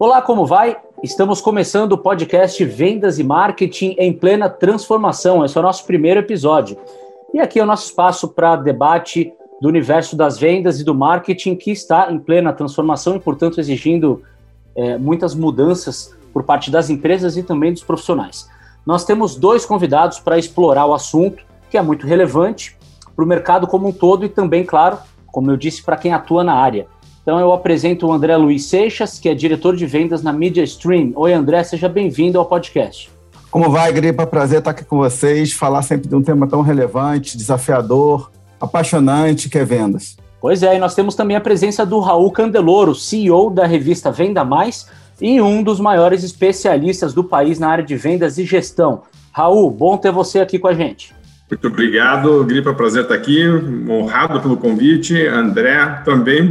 Olá, como vai? Estamos começando o podcast Vendas e Marketing em plena transformação. Esse é o nosso primeiro episódio. E aqui é o nosso espaço para debate do universo das vendas e do marketing que está em plena transformação e, portanto, exigindo é, muitas mudanças por parte das empresas e também dos profissionais. Nós temos dois convidados para explorar o assunto, que é muito relevante para o mercado como um todo e também, claro, como eu disse, para quem atua na área. Então eu apresento o André Luiz Seixas, que é diretor de vendas na Media Stream. Oi, André, seja bem-vindo ao podcast. Como vai, Gripa? Prazer estar aqui com vocês, falar sempre de um tema tão relevante, desafiador, apaixonante, que é vendas. Pois é, e nós temos também a presença do Raul Candeloro, CEO da revista Venda Mais e um dos maiores especialistas do país na área de vendas e gestão. Raul, bom ter você aqui com a gente. Muito obrigado, Gripa, prazer estar aqui, honrado pelo convite. André também,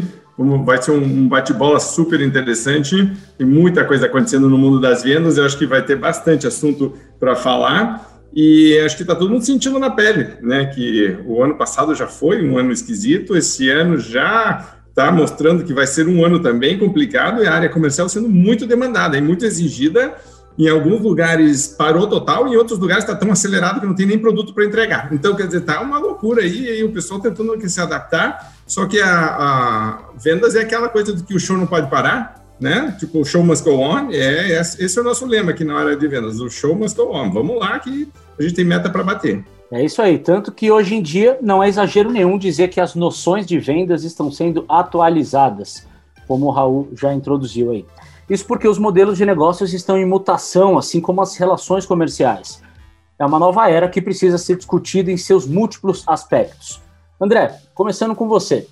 vai ser um bate-bola super interessante, tem muita coisa acontecendo no mundo das vendas, eu acho que vai ter bastante assunto para falar. E acho que está todo mundo sentindo na pele, né? Que o ano passado já foi um ano esquisito, esse ano já está mostrando que vai ser um ano também complicado e a área comercial sendo muito demandada e muito exigida. Em alguns lugares parou total, em outros lugares está tão acelerado que não tem nem produto para entregar. Então, quer dizer, tá uma loucura aí, e o pessoal tentando se adaptar. Só que a, a vendas é aquela coisa do que o show não pode parar, né? Tipo, o show must go on. É, esse é o nosso lema aqui na área de vendas. O show must go on. Vamos lá que a gente tem meta para bater. É isso aí. Tanto que hoje em dia não é exagero nenhum dizer que as noções de vendas estão sendo atualizadas, como o Raul já introduziu aí. Isso porque os modelos de negócios estão em mutação, assim como as relações comerciais. É uma nova era que precisa ser discutida em seus múltiplos aspectos. André, começando com você.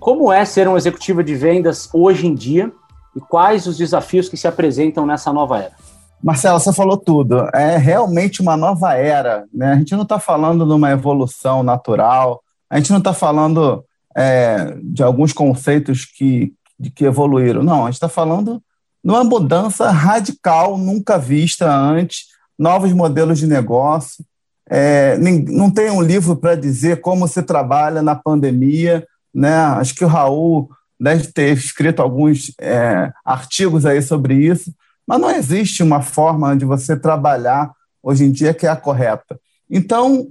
Como é ser um executivo de vendas hoje em dia e quais os desafios que se apresentam nessa nova era? Marcelo, você falou tudo. É realmente uma nova era. Né? A gente não está falando de uma evolução natural, a gente não está falando é, de alguns conceitos que, que evoluíram. Não, a gente está falando de uma mudança radical, nunca vista antes, novos modelos de negócio. É, não tem um livro para dizer como se trabalha na pandemia. Né? Acho que o Raul deve ter escrito alguns é, artigos aí sobre isso, mas não existe uma forma de você trabalhar hoje em dia que é a correta. Então,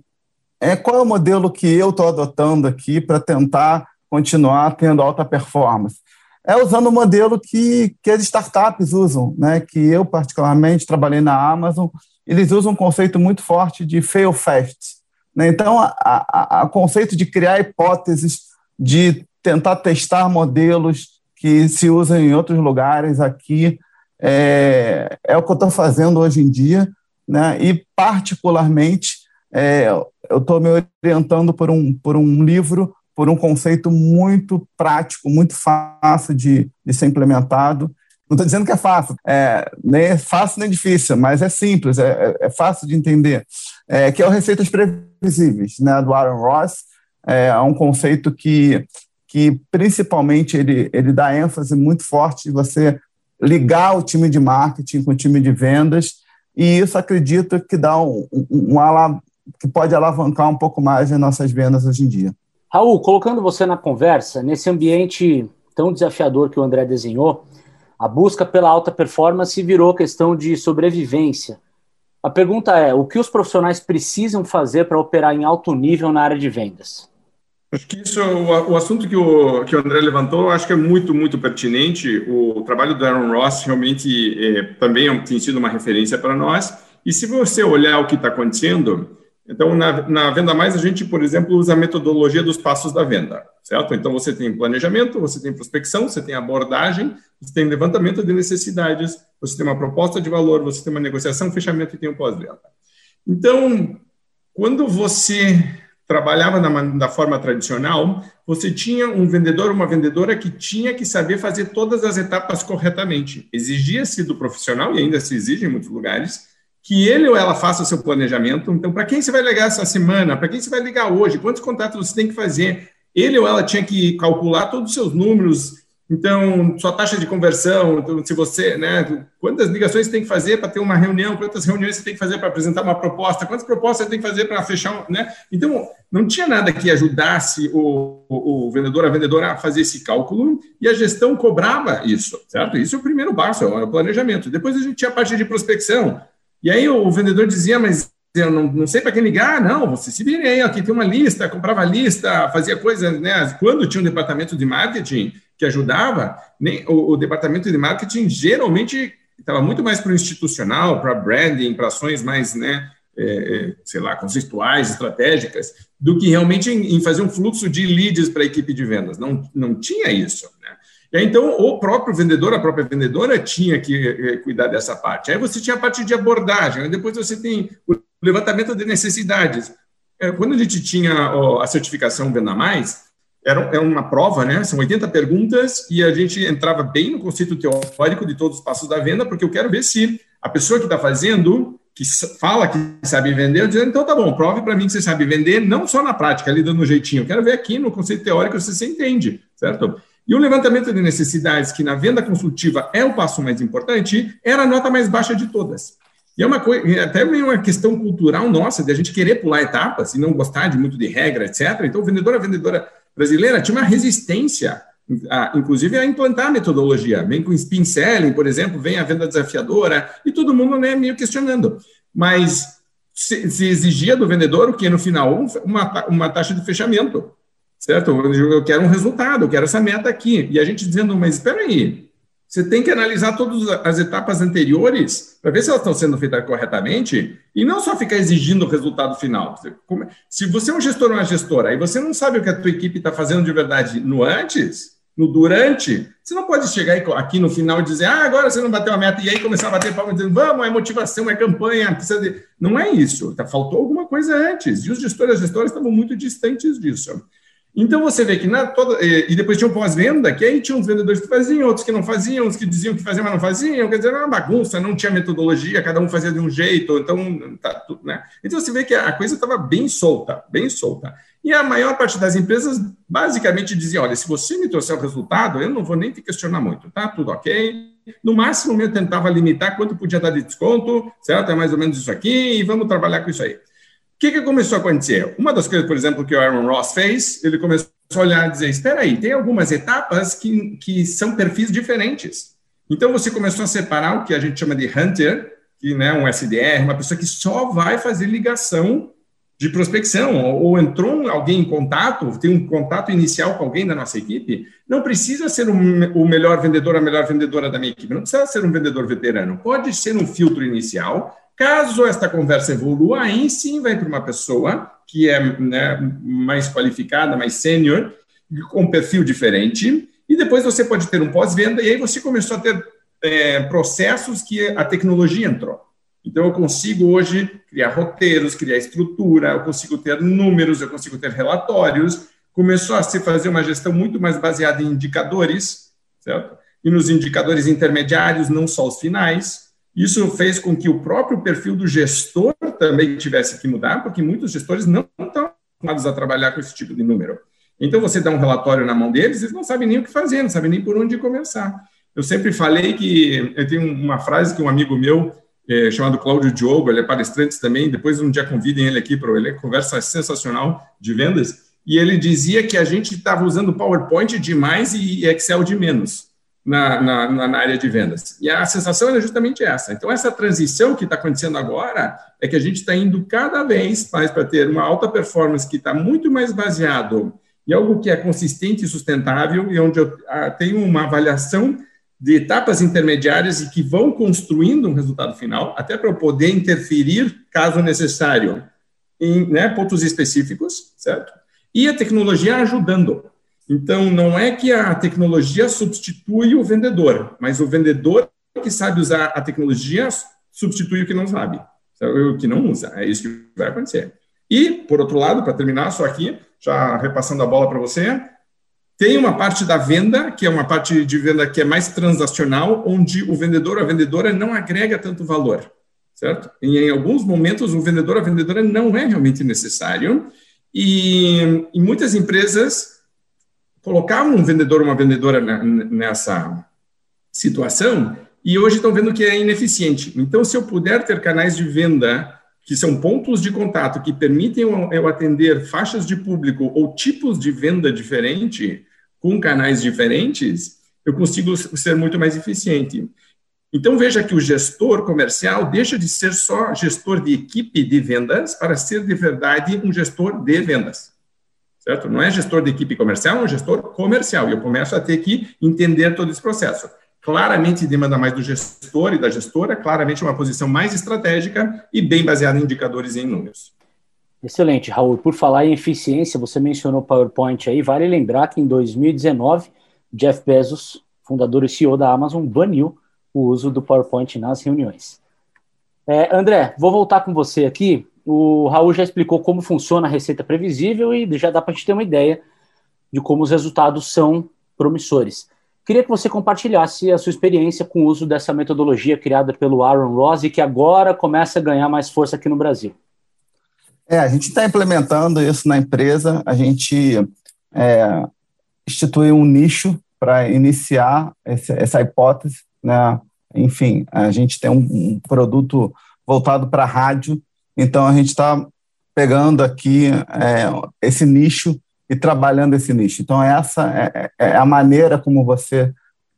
é, qual é o modelo que eu estou adotando aqui para tentar continuar tendo alta performance? É usando o modelo que, que as startups usam, né? que eu, particularmente, trabalhei na Amazon, eles usam um conceito muito forte de fail fast. Né? Então, o conceito de criar hipóteses, de tentar testar modelos que se usam em outros lugares aqui, é, é o que eu estou fazendo hoje em dia, né? e, particularmente, é, eu estou me orientando por um, por um livro, por um conceito muito prático, muito fácil de, de ser implementado. Não estou dizendo que é fácil, é, nem é fácil nem difícil, mas é simples, é, é, é fácil de entender, é, que é o Receitas Previsíveis, né, do Aaron Ross. É, é um conceito que, que principalmente, ele, ele dá ênfase muito forte em você ligar o time de marketing com o time de vendas, e isso acredito que dá um, um, um que pode alavancar um pouco mais as nossas vendas hoje em dia. Raul, colocando você na conversa, nesse ambiente tão desafiador que o André desenhou, a busca pela alta performance virou questão de sobrevivência. A pergunta é: o que os profissionais precisam fazer para operar em alto nível na área de vendas? Acho que isso, o, assunto que o, que o André levantou, acho que é muito, muito pertinente. O trabalho do Aaron Ross realmente é, também tem sido uma referência para nós. E se você olhar o que está acontecendo, então na, na Venda Mais a gente, por exemplo, usa a metodologia dos passos da venda, certo? Então você tem planejamento, você tem prospecção, você tem abordagem, você tem levantamento de necessidades, você tem uma proposta de valor, você tem uma negociação, fechamento e tem um pós-venda. Então, quando você trabalhava na, da forma tradicional, você tinha um vendedor, uma vendedora que tinha que saber fazer todas as etapas corretamente. Exigia-se do profissional, e ainda se exige em muitos lugares, que ele ou ela faça o seu planejamento. Então, para quem você vai ligar essa semana? Para quem você vai ligar hoje? Quantos contatos você tem que fazer? Ele ou ela tinha que calcular todos os seus números Então, sua taxa de conversão, então, se você, né, quantas ligações você tem que fazer para ter uma reunião, quantas reuniões você tem que fazer para apresentar uma proposta, quantas propostas você tem que fazer para fechar, né? Então, não tinha nada que ajudasse o, o, o, vendedor, a vendedora a fazer esse cálculo e a gestão cobrava isso, certo? Isso é o primeiro passo, é o planejamento. Depois a gente tinha a parte de prospecção. E aí o vendedor dizia, mas eu não, não sei para quem ligar, não, você se vire aí, aqui tem uma lista, comprava lista, fazia coisas, né? Quando tinha um departamento de marketing que ajudava, nem, o, o departamento de marketing geralmente estava muito mais para o institucional, para branding, para ações mais, né, é, é, sei lá, conceituais, estratégicas, do que realmente em, em fazer um fluxo de leads para a equipe de vendas. Não, não tinha isso, né? E aí, então, o próprio vendedor, a própria vendedora tinha que é, cuidar dessa parte. Aí você tinha a parte de abordagem, depois você tem o levantamento de necessidades. É, quando a gente tinha a certificação Venda Mais, era, era uma prova, né? São 80 perguntas e a gente entrava bem no conceito teórico de todos os passos da venda, porque eu quero ver se a pessoa que está fazendo, que fala que sabe vender, eu dizendo, então tá bom, prove para mim que você sabe vender, não só na prática, ali dando um jeitinho. Eu quero ver aqui no conceito teórico se você entende, certo? E o levantamento de necessidades, que na venda consultiva é o passo mais importante, era a nota mais baixa de todas. E é uma coisa, até uma questão cultural nossa, de a gente querer pular etapas e não gostar de muito de regra, etc. Então, o vendedor, a vendedora brasileira tinha uma resistência, a, inclusive, a implantar a metodologia. Vem com spin selling, por exemplo, vem a venda desafiadora, e todo mundo né, meio questionando. Mas se, se exigia do vendedor o que no final? Uma, uma taxa de fechamento, certo? Eu quero um resultado, eu quero essa meta aqui. E a gente dizendo, mas espera aí, você tem que analisar todas as etapas anteriores para ver se elas estão sendo feitas corretamente e não só ficar exigindo o resultado final. Se você é um gestor ou uma gestora e você não sabe o que a tua equipe está fazendo de verdade no antes, no durante, você não pode chegar aqui no final e dizer, ah, agora você não bateu a meta, e aí começar a bater palma dizendo, vamos, é motivação, é campanha, precisa de... Não é isso, faltou alguma coisa antes, e os gestores e as gestoras estavam muito distantes disso. Então você vê que na toda. E depois tinha um pós-venda, que aí tinha uns vendedores que faziam, outros que não faziam, uns que diziam que faziam, mas não faziam. Quer dizer, era uma bagunça, não tinha metodologia, cada um fazia de um jeito. Então, tá tudo, né? Então você vê que a coisa estava bem solta, bem solta. E a maior parte das empresas basicamente dizia: olha, se você me trouxer o resultado, eu não vou nem te questionar muito, tá? Tudo ok. No máximo, eu tentava limitar quanto podia dar de desconto, certo? É mais ou menos isso aqui, e vamos trabalhar com isso aí. O que, que começou a acontecer? Uma das coisas, por exemplo, que o Aaron Ross fez, ele começou a olhar e dizer: espera aí, tem algumas etapas que, que são perfis diferentes. Então você começou a separar o que a gente chama de hunter, que é né, um SDR, uma pessoa que só vai fazer ligação de prospecção, ou, ou entrou alguém em contato, tem um contato inicial com alguém da nossa equipe, não precisa ser um, o melhor vendedor, a melhor vendedora da minha equipe, não precisa ser um vendedor veterano, pode ser um filtro inicial Caso esta conversa evolua, aí sim vai para uma pessoa que é né, mais qualificada, mais sênior, com um perfil diferente, e depois você pode ter um pós-venda, e aí você começou a ter é, processos que a tecnologia entrou. Então, eu consigo hoje criar roteiros, criar estrutura, eu consigo ter números, eu consigo ter relatórios. Começou a se fazer uma gestão muito mais baseada em indicadores, certo? E nos indicadores intermediários, não só os finais. Isso fez com que o próprio perfil do gestor também tivesse que mudar, porque muitos gestores não estão acostumados a trabalhar com esse tipo de número. Então, você dá um relatório na mão deles, eles não sabem nem o que fazer, não sabem nem por onde começar. Eu sempre falei que eu tenho uma frase que um amigo meu, é, chamado Cláudio Diogo, ele é palestrante também, depois um dia convidem ele aqui para ele, conversa sensacional de vendas, e ele dizia que a gente estava usando PowerPoint demais e Excel de menos na, na, na, área de vendas. E a sensação é justamente essa. Então, essa transição que está acontecendo agora é que a gente está indo cada vez mais para ter uma alta performance que está muito mais baseado em algo que é consistente e sustentável e onde eu ah, tenho uma avaliação de etapas intermediárias e que vão construindo um resultado final, até para eu poder interferir, caso necessário, em né, pontos específicos, certo? E a tecnologia ajudando. Então, não é que a tecnologia substitui o vendedor, mas o vendedor que sabe usar a tecnologia substitui o que não sabe, o que não usa. É isso que vai acontecer. E, por outro lado, para terminar, só aqui, já repassando a bola para você, tem uma parte da venda, que é uma parte de venda que é mais transacional, onde o vendedor, a vendedora não agrega tanto valor, certo? E em alguns momentos, o vendedor, a vendedora não é realmente necessário. E em muitas empresas, colocar um vendedor ou uma vendedora nessa situação e hoje estão vendo que é ineficiente. Então, se eu puder ter canais de venda que são pontos de contato que permitem eu atender faixas de público ou tipos de venda diferente com canais diferentes, eu consigo ser muito mais eficiente. Então veja que o gestor comercial deixa de ser só gestor de equipe de vendas para ser de verdade um gestor de vendas. Certo? Não é gestor de equipe comercial, é um gestor comercial. E eu começo a ter que entender todo esse processo claramente demanda mais do gestor e da gestora, claramente uma posição mais estratégica e bem baseada em indicadores e em números. Excelente, Raul. Por falar em eficiência, você mencionou PowerPoint aí, vale lembrar que em 2019, Jeff Bezos, fundador e CEO da Amazon, baniu o uso do PowerPoint nas reuniões. É, André, vou voltar com você aqui. O Raul já explicou como funciona a receita previsível e já dá para a gente ter uma ideia de como os resultados são promissores. Queria que você compartilhasse a sua experiência com o uso dessa metodologia criada pelo Aaron Ross e que agora começa a ganhar mais força aqui no Brasil. É, a gente está implementando isso na empresa, a gente é, instituiu um nicho para iniciar esse, essa hipótese, né? Enfim, a gente tem um, um produto voltado para rádio, então a gente está pegando aqui é, esse nicho e trabalhando esse nicho. Então, essa é, é, é a maneira como você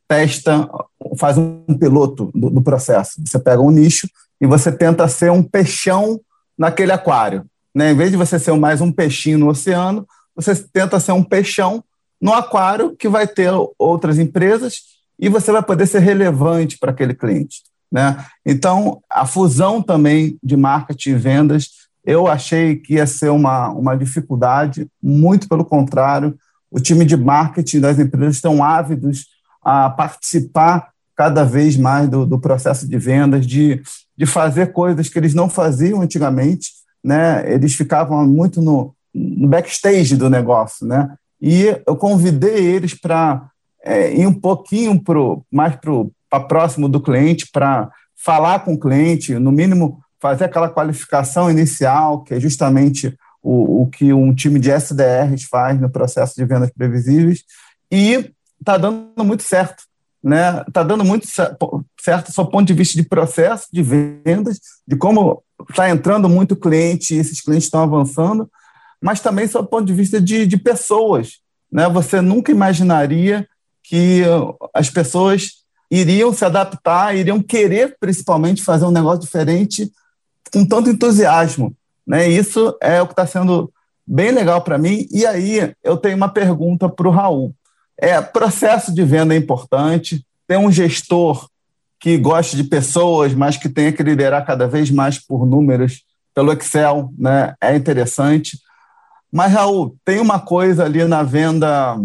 testa, faz um piloto do, do, processo. Você pega um nicho e você tenta ser um peixão naquele aquário. Né? Em vez de você ser mais um peixinho no oceano, você tenta ser um peixão no aquário que vai ter outras empresas e você vai poder ser relevante para aquele cliente. Né? Então, a fusão também de marketing e vendas eu achei que ia ser uma, uma dificuldade, muito pelo contrário. O time de marketing das empresas estão ávidos a participar cada vez mais do, do processo de vendas, de, de fazer coisas que eles não faziam antigamente. Né? Eles ficavam muito no, no backstage do negócio. Né? E eu convidei eles para é, ir um pouquinho pro, mais para próximo do cliente, para falar com o cliente, no mínimo fazer aquela qualificação inicial, que é justamente o, o que um time de SDRs faz no processo de vendas previsíveis, e está dando muito certo. Né? Está dando muito certo do ponto de vista de processo de vendas, de como está entrando muito cliente e esses clientes estão avançando, mas também do ponto de vista de, de pessoas. Né? Você nunca imaginaria que as pessoas iriam se adaptar, iriam querer principalmente fazer um negócio diferente com tanto entusiasmo. Né? Isso é o que está sendo bem legal para mim. E aí eu tenho uma pergunta para o Raul. É, processo de venda é importante, tem um gestor que gosta de pessoas, mas que tenha que liderar cada vez mais por números pelo Excel, né? É interessante. Mas Raul, tem uma coisa ali na venda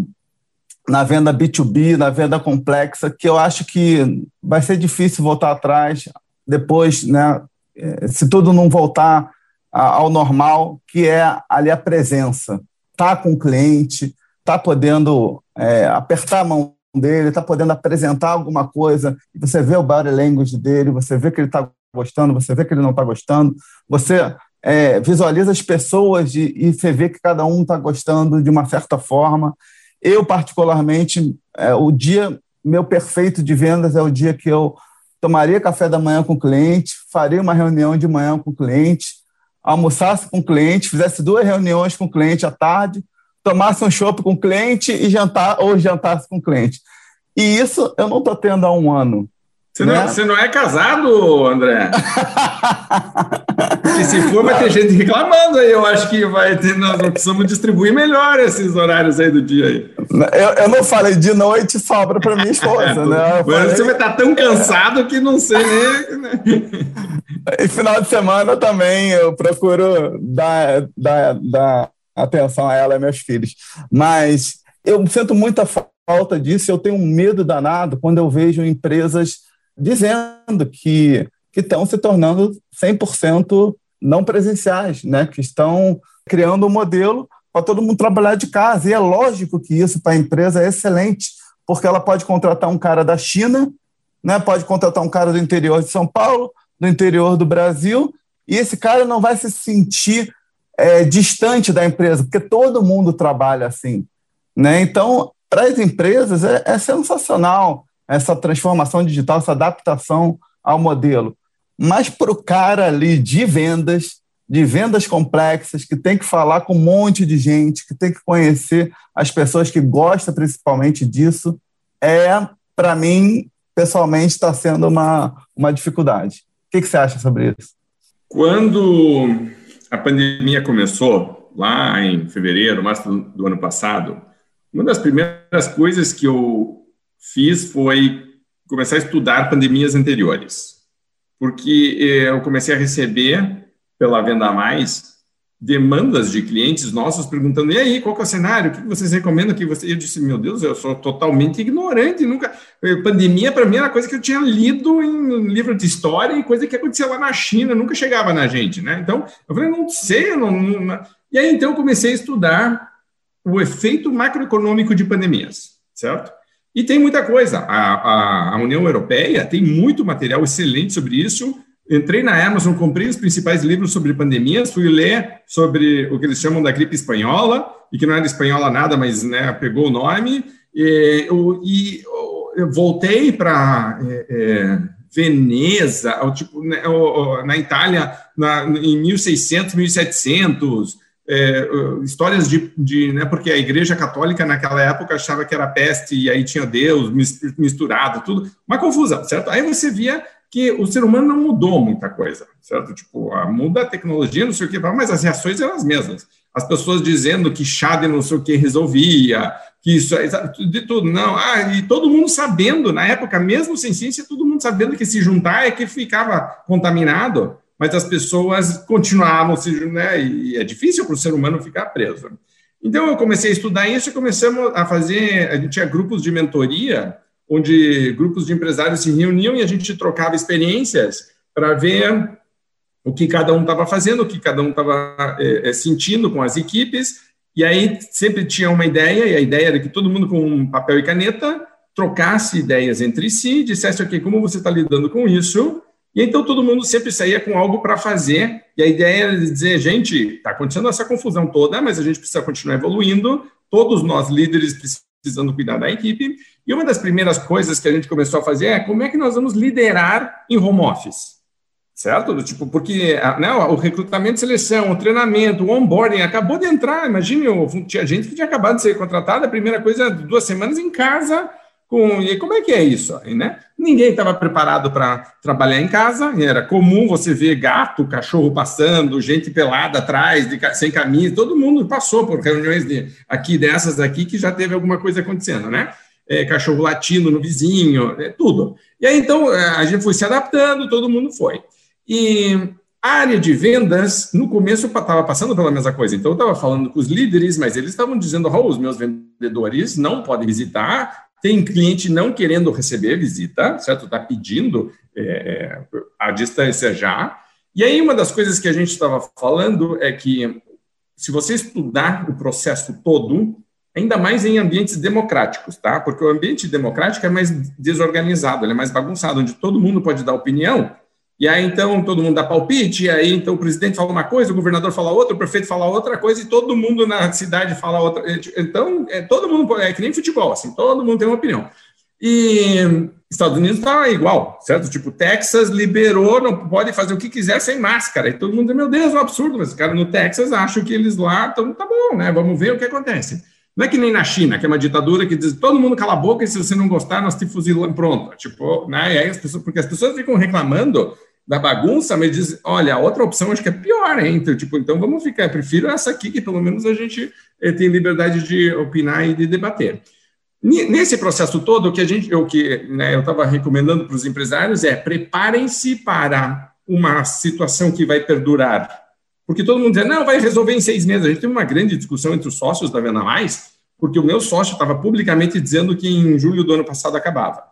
na venda B2B, na venda complexa, que eu acho que vai ser difícil voltar atrás depois, né, é, se tudo não voltar ao normal, que é ali a presença. Tá com o cliente, tá podendo é, apertar a mão dele, tá podendo apresentar alguma coisa, você vê o body language dele, você vê que ele está gostando, você vê que ele não está gostando, você é, visualiza as pessoas e, e, você vê que cada um está gostando de uma certa forma. Eu, particularmente, é, o dia meu perfeito de vendas é o dia que eu tomaria café da manhã com o cliente, faria uma reunião de manhã com o cliente, almoçasse com o cliente, fizesse duas reuniões com o cliente à tarde, tomasse um chopp com o cliente e jantar ou jantasse com o cliente. E isso eu não estou tendo há um ano. Você, né? não, você não é casado, André? e se for, vai ter gente reclamando aí. Eu acho que vai ter, nós precisamos distribuir melhor esses horários aí do dia aí. Eu, eu não falei de noite, sobra para minha esposa, né? Falei... Você vai estar tão cansado que não sei nem. Né? e final de semana também eu procuro dar, dar, dar atenção a ela e meus filhos. Mas eu sinto muita falta disso, eu tenho um medo danado quando eu vejo empresas dizendo que, que estão se tornando 100% não presenciais, né? que estão criando um modelo para todo mundo trabalhar de casa. E é lógico que isso para a empresa é excelente, porque ela pode contratar um cara da China, né? pode contratar um cara do interior de São Paulo, do interior do Brasil, e esse cara não vai se sentir é, distante da empresa, porque todo mundo trabalha assim. Né? Então, para as empresas é, é sensacional essa transformação digital, essa adaptação ao modelo. Mas para o cara ali de vendas, de vendas complexas, que tem que falar com um monte de gente, que tem que conhecer as pessoas que gostam principalmente disso, é, para mim, pessoalmente, está sendo uma, uma dificuldade. O que, que você acha sobre isso? Quando a pandemia começou, lá em fevereiro, março do, do ano passado, uma das primeiras coisas que eu fiz foi começar a estudar pandemias anteriores, porque eh, eu comecei a receber pela Venda Mais demandas de clientes nossos perguntando: e aí, qual é o cenário? O que vocês recomendam? Que você... Eu disse: meu Deus, eu sou totalmente ignorante. Nunca. Eh, pandemia, para mim, era coisa que eu tinha lido em livro de história e coisa que acontecia lá na China, nunca chegava na gente, né? Então, eu falei: não sei. Não, não... E aí, então, eu comecei a estudar o efeito macroeconômico de pandemias, certo? E tem muita coisa. A, a, a União Europeia tem muito material excelente sobre isso entrei na Amazon, comprei os principais livros sobre pandemias, fui ler sobre o que eles chamam da gripe espanhola, e que não era espanhola nada, mas né, pegou o nome, e, e eu voltei para é, é, Veneza, tipo, né, na Itália, na, em 1600, 1700, é, histórias de, de né, porque a Igreja Católica naquela época achava que era peste e aí tinha Deus misturado, tudo, uma confusão, certo? Aí você via que o ser humano não mudou muita coisa, certo? Tipo, muda a tecnologia, não sei o que, mas as reações eram as mesmas. As pessoas dizendo que chá de não sei o que resolvia, que isso, é, de tudo, não. Ah, e todo mundo sabendo, na época, mesmo sem ciência, todo mundo sabendo que se juntar é que ficava contaminado, mas as pessoas continuavam se, né? E é difícil para o ser humano ficar preso. Então, eu comecei a estudar isso e começamos a fazer, a gente tinha grupos de mentoria, onde grupos de empresários se reuniam e a gente trocava experiências para ver o que cada um estava fazendo, o que cada um estava é, sentindo com as equipes, e aí sempre tinha uma ideia, e a ideia era que todo mundo com um papel e caneta trocasse ideias entre si, dissesse, ok, como você está lidando com isso? E então todo mundo sempre saía com algo para fazer, e a ideia era dizer, gente, está acontecendo essa confusão toda, mas a gente precisa continuar evoluindo, todos nós líderes precisando cuidar da equipe, e uma das primeiras coisas que a gente começou a fazer é como é que nós vamos liderar em home office. Certo? Tipo, porque né, o recrutamento, seleção, o treinamento, o onboarding acabou de entrar. Imagine, tinha gente que tinha acabado de ser contratada, a primeira coisa, duas semanas em casa, com, e como é que é isso? Né? Ninguém estava preparado para trabalhar em casa, era comum você ver gato, cachorro passando, gente pelada atrás, de, sem camisa, todo mundo passou por reuniões de, aqui dessas aqui que já teve alguma coisa acontecendo, né? é, cachorro latindo no vizinho, é, tudo. E aí, então, é, a gente foi se adaptando, todo mundo foi. E a área de vendas, no começo, estava passando pela mesma coisa. Então, eu estava falando com os líderes, mas eles estavam dizendo, oh, os meus vendedores não podem visitar, tem cliente não querendo receber visita, certo? Está pedindo é, é, a distância já. E aí, uma das coisas que a gente estava falando é que, se você estudar o processo todo, ainda mais em ambientes democráticos, tá? Porque o ambiente democrático é mais desorganizado, ele é mais bagunçado, onde todo mundo pode dar opinião, e aí então todo mundo dá palpite, e aí então o presidente fala uma coisa, o governador fala outra, o prefeito fala outra coisa, e todo mundo na cidade fala outra. Então, é, todo mundo, é que nem futebol, assim, todo mundo tem uma opinião. E Estados Unidos está igual, certo? Tipo, Texas liberou, não pode fazer o que quiser sem máscara. E todo mundo meu Deus, é um absurdo, mas os caras no Texas acham que eles lá estão, tá bom, né? Vamos ver o que acontece. Não é que nem na China, que é uma ditadura que diz todo mundo cala a boca e se você não gostar, nós te fuzilamos pronto. Tipo, né? Aí as pessoas, porque as pessoas ficam reclamando da bagunça, mas dizem, olha, a outra opção acho que é pior, hein? Então, tipo, então vamos ficar, prefiro essa aqui, que pelo menos a gente eh, tem liberdade de opinar e de debater. Nesse processo todo, o que a gente, o que né, eu estava recomendando para os empresários é preparem-se para uma situação que vai perdurar porque todo mundo dizia, não, vai resolver em seis meses. A gente teve uma grande discussão entre os sócios da Venda Mais, porque o meu sócio estava publicamente dizendo que em julho do ano passado acabava.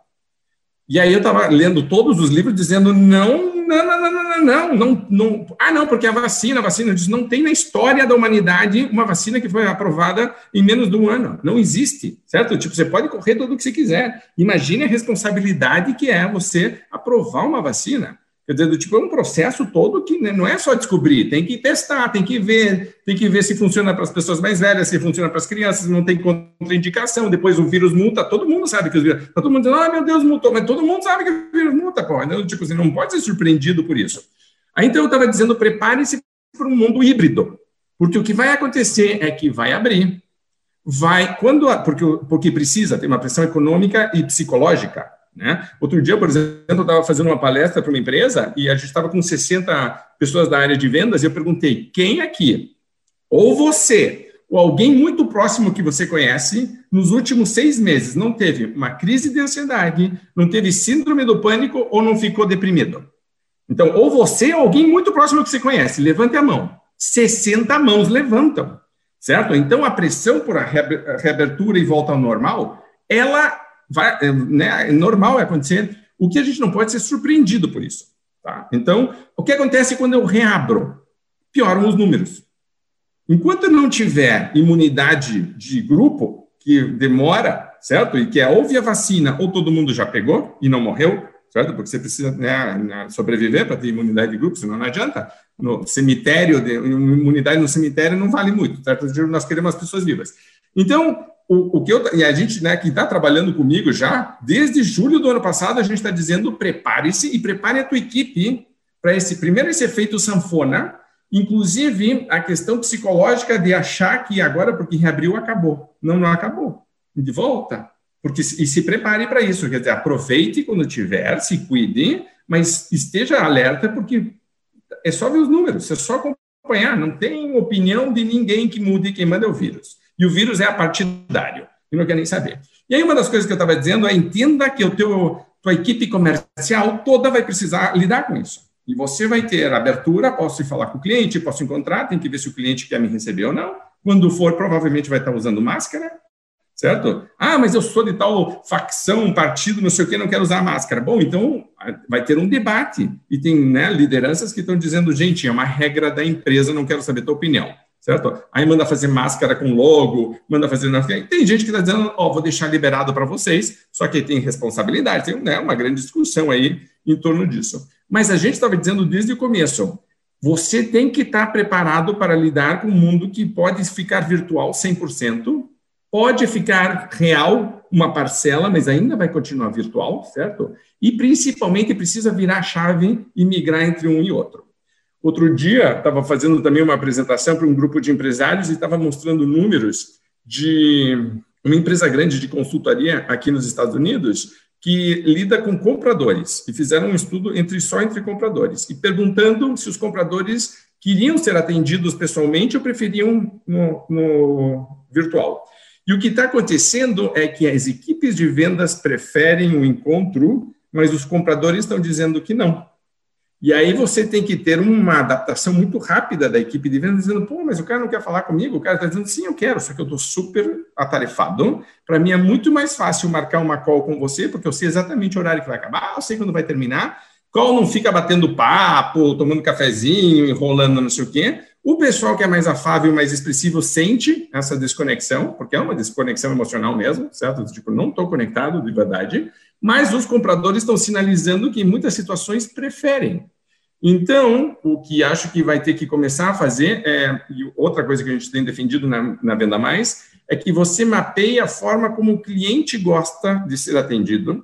E aí eu estava lendo todos os livros dizendo, não, não, não, não, não, não, não, ah, não, porque a vacina, a vacina, eu disse, não tem na história da humanidade uma vacina que foi aprovada em menos de um ano, não existe, certo? Tipo, você pode correr tudo o que você quiser, imagine a responsabilidade que é você aprovar uma vacina, Quer dizer, tipo, é um processo todo que né, não é só descobrir, tem que testar, tem que ver, tem que ver se funciona para as pessoas mais velhas, se funciona para as crianças, não tem contraindicação, depois o vírus multa, todo mundo sabe que o vírus. Está todo mundo dizendo, ah, meu Deus, multou, mas todo mundo sabe que o vírus multa, pô. Então, tipo, você não pode ser surpreendido por isso. Aí então eu estava dizendo, prepare-se para um mundo híbrido, porque o que vai acontecer é que vai abrir, vai, quando, porque, porque precisa, tem uma pressão econômica e psicológica, né? Outro dia, por exemplo, eu estava fazendo uma palestra para uma empresa e a gente estava com 60 pessoas da área de vendas e eu perguntei: quem aqui, ou você, ou alguém muito próximo que você conhece, nos últimos seis meses não teve uma crise de ansiedade, não teve síndrome do pânico ou não ficou deprimido? Então, ou você ou alguém muito próximo que você conhece, levante a mão. 60 mãos levantam, certo? Então, a pressão por a reabertura e volta ao normal, ela vai, é, né, é normal acontecer. O que a gente não pode ser surpreendido por isso. Tá? Então, o que acontece quando eu reabro? Pioram os números. Enquanto não tiver imunidade de grupo, que demora, certo? E que é ou via vacina ou todo mundo já pegou e não morreu, certo? Porque você precisa né, sobreviver para ter imunidade de grupo, senão não adianta. No cemitério, de, imunidade no cemitério não vale muito, certo? Nós queremos as pessoas vivas. Então, o, o que eu, e a gente, né, que está trabalhando comigo já, desde julho do ano passado, a gente está dizendo prepare-se e prepare a tua equipe para esse, primeiro, esse efeito sanfona, inclusive a questão psicológica de achar que agora, porque reabriu, acabou. Não, não acabou. De volta. Porque, e se prepare para isso, quer dizer, aproveite quando tiver, se cuide, mas esteja alerta, porque é só ver os números, é só acompanhar, não tem opinião de ninguém que mude quem manda é o vírus. E o vírus é apartidário, e não quer nem saber. E aí, uma das coisas que eu estava dizendo é: entenda que o teu, tua equipe comercial toda vai precisar lidar com isso. E você vai ter abertura, posso ir falar com o cliente, posso encontrar, tem que ver se o cliente quer me receber ou não. Quando for, provavelmente vai estar usando máscara, certo? Ah, mas eu sou de tal facção, partido, não sei o que, não quero usar máscara. Bom, então vai ter um debate. E tem né, lideranças que estão dizendo, gente, é uma regra da empresa, não quero saber tua opinião certo? Aí manda fazer máscara com logo, manda fazer. Tem gente que está dizendo, ó, oh, vou deixar liberado para vocês, só que tem responsabilidade, tem né, uma grande discussão aí em torno disso. Mas a gente estava dizendo desde o começo, você tem que estar tá preparado para lidar com um mundo que pode ficar virtual 100%, pode ficar real uma parcela, mas ainda vai continuar virtual, certo? E principalmente precisa virar chave e migrar entre um e outro. Outro dia, estava fazendo também uma apresentação para um grupo de empresários e estava mostrando números de uma empresa grande de consultoria aqui nos Estados Unidos que lida com compradores e fizeram um estudo entre só entre compradores e perguntando se os compradores queriam ser atendidos pessoalmente ou preferiam no, no virtual. E o que está acontecendo é que as equipes de vendas preferem o encontro, mas os compradores estão dizendo que não. E aí você tem que ter uma adaptação muito rápida da equipe de vendas, dizendo, pô, mas o cara não quer falar comigo, o cara está dizendo, sim, eu quero, só que eu estou super atarefado. Para mim é muito mais fácil marcar uma call com você, porque eu sei exatamente o horário que vai acabar, eu sei quando vai terminar. Call não fica batendo papo, tomando cafezinho, enrolando não sei o quê. O pessoal que é mais afável mais expressivo sente essa desconexão, porque é uma desconexão emocional mesmo, certo? Tipo, não estou conectado de verdade mas os compradores estão sinalizando que em muitas situações preferem. Então, o que acho que vai ter que começar a fazer, é, e outra coisa que a gente tem defendido na, na Venda Mais, é que você mapeie a forma como o cliente gosta de ser atendido,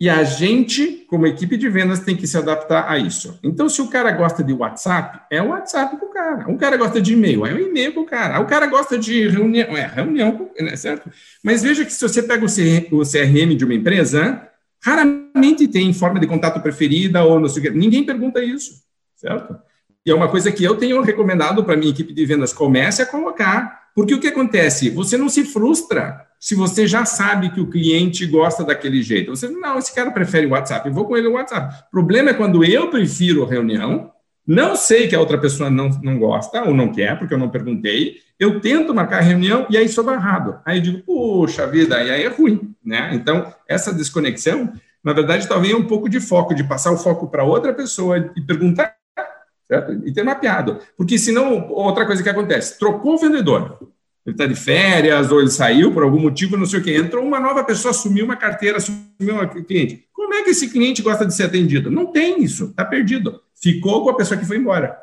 e a gente, como equipe de vendas, tem que se adaptar a isso. Então, se o cara gosta de WhatsApp, é o WhatsApp para o cara. O cara gosta de e-mail, é o e-mail para o cara. O cara gosta de reunião, é reunião, né, certo? Mas veja que se você pega o CRM de uma empresa, raramente tem forma de contato preferida ou não sei o que. Ninguém pergunta isso, certo? E é uma coisa que eu tenho recomendado para minha equipe de vendas, comece a colocar, porque o que acontece? Você não se frustra se você já sabe que o cliente gosta daquele jeito. Você, não, esse cara prefere o WhatsApp, eu vou com ele no WhatsApp. O problema é quando eu prefiro reunião, não sei que a outra pessoa não, não gosta ou não quer, porque eu não perguntei, eu tento marcar a reunião e aí sou barrado. Aí eu digo, puxa vida, e aí é ruim, né? Então, essa desconexão, na verdade, talvez é um pouco de foco, de passar o foco para outra pessoa e perguntar, certo? E ter mapeado. Porque senão, outra coisa que acontece, trocou o vendedor, ele está de férias, ou ele saiu por algum motivo, não sei o quê. Entrou uma nova pessoa, assumiu uma carteira, assumiu um cliente. Como é que esse cliente gosta de ser atendido? Não tem isso, está perdido. Ficou com a pessoa que foi embora.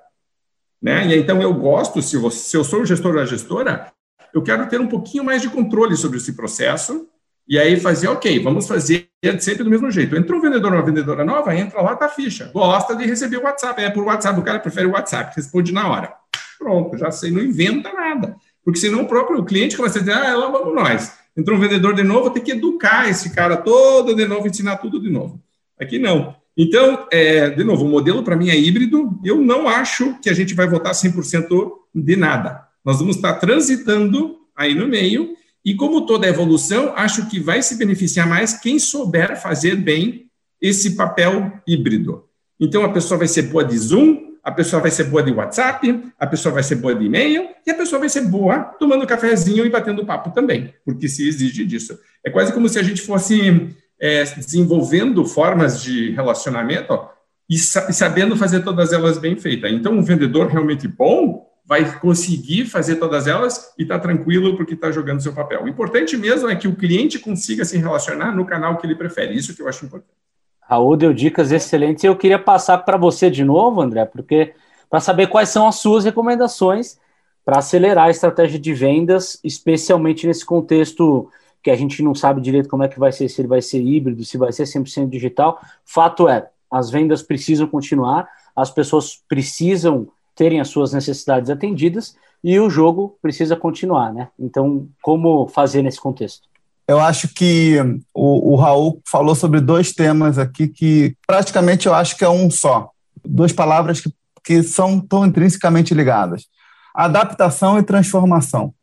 Né? E então eu gosto, se, você, se eu sou gestor da gestora, eu quero ter um pouquinho mais de controle sobre esse processo e aí fazer, ok, vamos fazer sempre do mesmo jeito. Entrou um vendedor uma vendedora nova, entra lá, tá ficha. Gosta de receber o WhatsApp, é por WhatsApp, o cara prefere o WhatsApp, responde na hora. Pronto, já sei, não inventa nada. Porque senão o próprio cliente começa a dizer, ah, lá vamos nós. Entrou um vendedor de novo, tem que educar esse cara todo de novo, ensinar tudo de novo. Aqui não. Então, é, de novo, o modelo para mim é híbrido. Eu não acho que a gente vai votar 100% de nada. Nós vamos estar transitando aí no meio. E como toda evolução, acho que vai se beneficiar mais quem souber fazer bem esse papel híbrido. Então, a pessoa vai ser boa de Zoom, a pessoa vai ser boa de WhatsApp, a pessoa vai ser boa de e-mail e a pessoa vai ser boa tomando cafezinho e batendo papo também, porque se exige disso. É quase como se a gente fosse é, desenvolvendo formas de relacionamento ó, e, sa e sabendo fazer todas elas bem feitas. Então, um vendedor realmente bom vai conseguir fazer todas elas e está tranquilo porque está jogando seu papel. O importante mesmo é que o cliente consiga se relacionar no canal que ele prefere. Isso que eu acho importante. Raul deu dicas excelentes. Eu queria passar para você de novo, André, porque para saber quais são as suas recomendações para acelerar a estratégia de vendas, especialmente nesse contexto que a gente não sabe direito como é que vai ser, se ele vai ser híbrido, se vai ser 100% digital. Fato é, as vendas precisam continuar, as pessoas precisam terem as suas necessidades atendidas e o jogo precisa continuar, né? Então, como fazer nesse contexto? Eu acho que o, o Raul falou sobre dois temas aqui que praticamente eu acho que é um só. Duas palavras que, que são tão intrinsecamente ligadas: adaptação e transformação.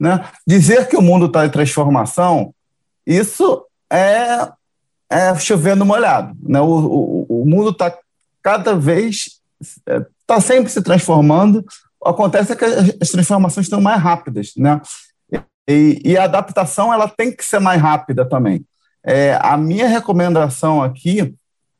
Né? Dizer que o mundo está em transformação, isso é, é chovendo molhado. Né? O, o, o mundo está cada vez, está é, sempre se transformando. Acontece é que as transformações estão mais rápidas. Né? E, e a adaptação ela tem que ser mais rápida também. É, a minha recomendação aqui,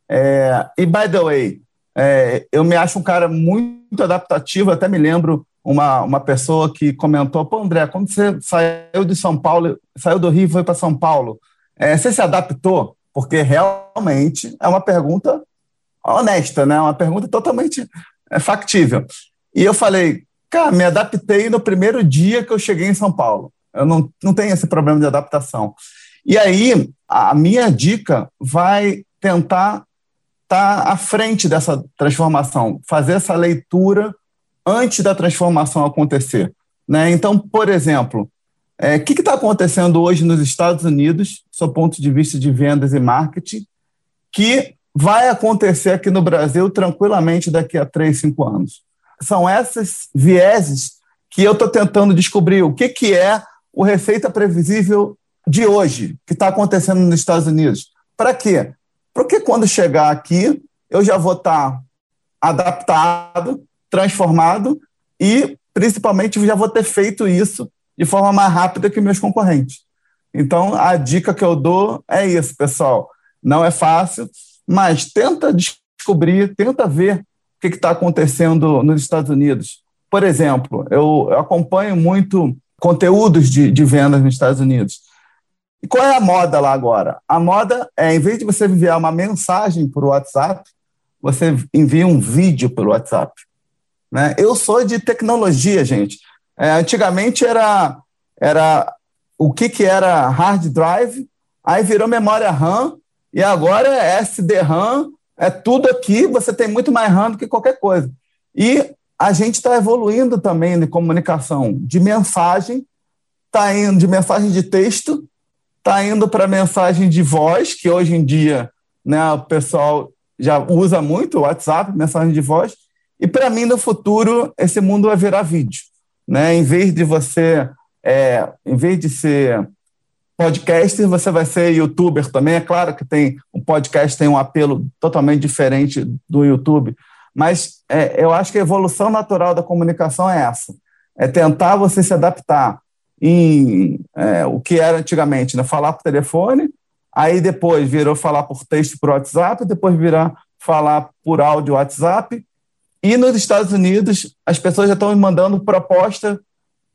é, e by the way, é, eu me acho um cara muito adaptativo, até me lembro uma, uma pessoa que comentou, pô, André, quando você saiu de São Paulo, saiu do Rio e foi para São Paulo, é, você se adaptou? Porque realmente é uma pergunta honesta, né? Uma pergunta totalmente é, factível. E eu falei, cara, me adaptei no primeiro dia que eu cheguei em São Paulo. Eu não, não tenho esse problema de adaptação. E aí, a minha dica vai tentar estar tá à frente dessa transformação, fazer essa leitura antes da transformação acontecer. Né? Então, por exemplo, é, o que está acontecendo hoje nos Estados Unidos, do ponto de vista de vendas e marketing, que vai acontecer aqui no Brasil tranquilamente daqui a três, cinco anos? São essas vieses que eu estou tentando descobrir o que, que é o receita previsível de hoje, que está acontecendo nos Estados Unidos. Para quê? Porque quando chegar aqui, eu já vou estar tá adaptado transformado e, principalmente, já vou ter feito isso de forma mais rápida que meus concorrentes. Então, a dica que eu dou é isso, pessoal. Não é fácil, mas tenta descobrir, tenta ver o que está acontecendo nos Estados Unidos. Por exemplo, eu, acompanho muito conteúdos de, de vendas nos Estados Unidos. E qual é a moda lá agora? A moda é, em vez de você enviar uma mensagem por WhatsApp, você envia um vídeo pelo WhatsApp. Né? Eu sou de tecnologia, gente. É, antigamente era, era o que, que era hard drive, aí virou memória RAM, e agora é SD-RAM, é tudo aqui, você tem muito mais RAM do que qualquer coisa. E a gente está evoluindo também de comunicação, de mensagem, está indo de mensagem de texto, está indo para mensagem de voz, que hoje em dia né, o pessoal já usa muito WhatsApp, mensagem de voz, e para mim, no futuro, esse mundo vai virar vídeo. Né? Em vez de você, é, em vez de ser podcaster, você vai ser youtuber também. É claro que tem um podcast tem um apelo totalmente diferente do YouTube, mas é, eu acho que a evolução natural da comunicação é essa: é tentar você se adaptar em é, o que era antigamente, né? falar por telefone, aí depois virou falar por texto por WhatsApp, depois virar falar por áudio WhatsApp, e nos Estados Unidos, as pessoas já estão mandando proposta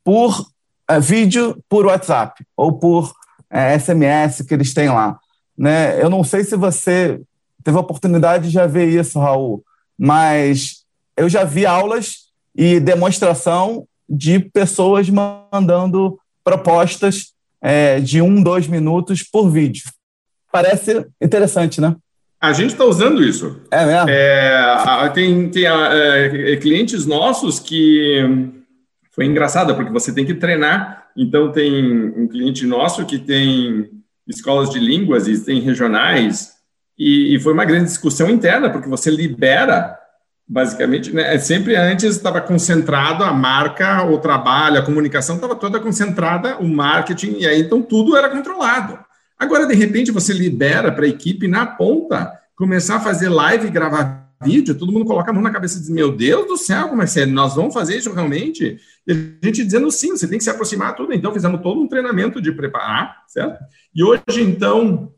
por é, vídeo por WhatsApp ou por é, SMS que eles têm lá. né? Eu não sei se você teve a oportunidade de já ver isso, Raul, mas eu já vi aulas e demonstração de pessoas mandando propostas é, de um, dois minutos por vídeo. Parece interessante, né? A gente está usando isso. É mesmo? É, tem tem é, clientes nossos que foi engraçado, porque você tem que treinar. Então, tem um cliente nosso que tem escolas de línguas e tem regionais, e, e foi uma grande discussão interna, porque você libera basicamente, né, sempre antes estava concentrado a marca, o trabalho, a comunicação estava toda concentrada, o marketing, e aí então tudo era controlado. Agora, de repente, você libera para a equipe na ponta começar a fazer live gravar vídeo, todo mundo coloca a mão na cabeça e diz: Meu Deus do céu, como é é? Nós vamos fazer isso realmente? E a gente dizendo sim, você tem que se aproximar tudo. Então, fizemos todo um treinamento de preparar, certo? E hoje, então,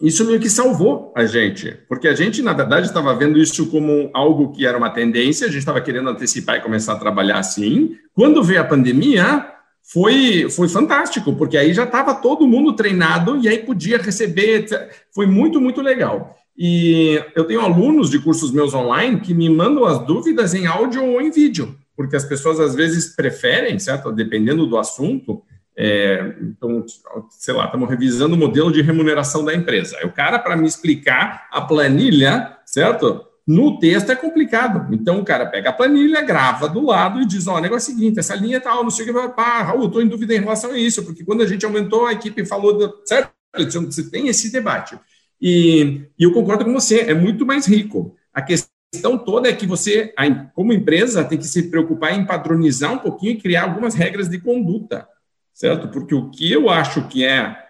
isso meio que salvou a gente, porque a gente, na verdade, estava vendo isso como algo que era uma tendência, a gente estava querendo antecipar e começar a trabalhar assim. Quando veio a pandemia, foi, foi fantástico, porque aí já estava todo mundo treinado e aí podia receber. Foi muito, muito legal. E eu tenho alunos de cursos meus online que me mandam as dúvidas em áudio ou em vídeo, porque as pessoas às vezes preferem, certo? Dependendo do assunto. É, então, sei lá, estamos revisando o modelo de remuneração da empresa. O cara, para me explicar a planilha, certo? No texto é complicado. Então o cara pega a planilha, grava do lado e diz: Ó, oh, o negócio é o seguinte, essa linha tal, não sei o que, pá, Raul, estou em dúvida em relação a isso, porque quando a gente aumentou, a equipe falou, certo? Você tem esse debate. E, e eu concordo com você, é muito mais rico. A questão toda é que você, como empresa, tem que se preocupar em padronizar um pouquinho e criar algumas regras de conduta, certo? Porque o que eu acho que é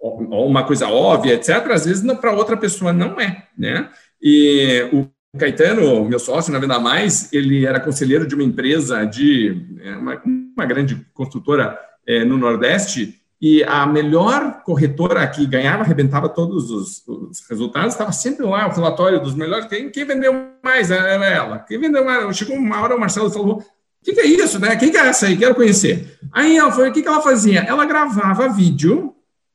uma coisa óbvia, etc., às vezes para outra pessoa não é, né? E o Caetano, meu sócio na Venda Mais, ele era conselheiro de uma empresa de é, uma, uma grande construtora é, no Nordeste, e a melhor corretora que ganhava, arrebentava todos os, os resultados, estava sempre lá, o relatório dos melhores, quem, quem vendeu mais era ela, quem vendeu mais, chegou uma hora o Marcelo falou, o que, que, é isso, né, quem que é essa aí, quero conhecer. Aí ela foi, o que, que ela fazia? Ela gravava vídeo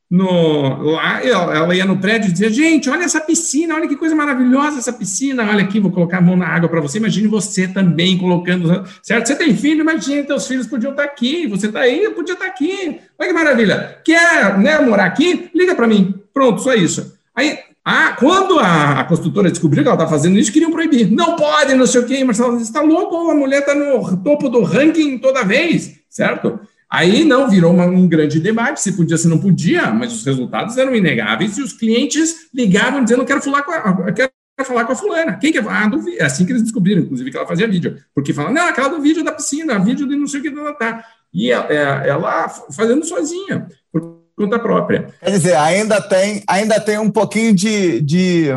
no, lá, ela, ia no prédio e dizia, gente, olha essa piscina, olha que coisa maravilhosa essa piscina, olha aqui, vou colocar a mão na água para você, imagine você também colocando, certo? Você tem filho, imagine, teus filhos podiam estar aqui, você está aí, podia estar aqui, olha que maravilha, quer né, morar aqui? Liga para mim, pronto, só isso. Aí, ah, quando a, a construtora descobriu que ela estava fazendo isso, queriam proibir. Não pode, não sei o quê, Marcelo, você está louco? A mulher está no topo do ranking toda vez, certo? Aí não virou uma, um grande debate se podia, se não podia, mas os resultados eram inegáveis e os clientes ligavam dizendo: quero falar com a, quero falar com a fulana. Quem que é? Ah, do, é assim que eles descobriram, inclusive, que ela fazia vídeo. Porque falaram, não, aquela do vídeo da piscina, vídeo de não sei o que, tá, tá. E ela, é, ela fazendo sozinha, por conta própria. Quer dizer, ainda tem, ainda tem um pouquinho de, de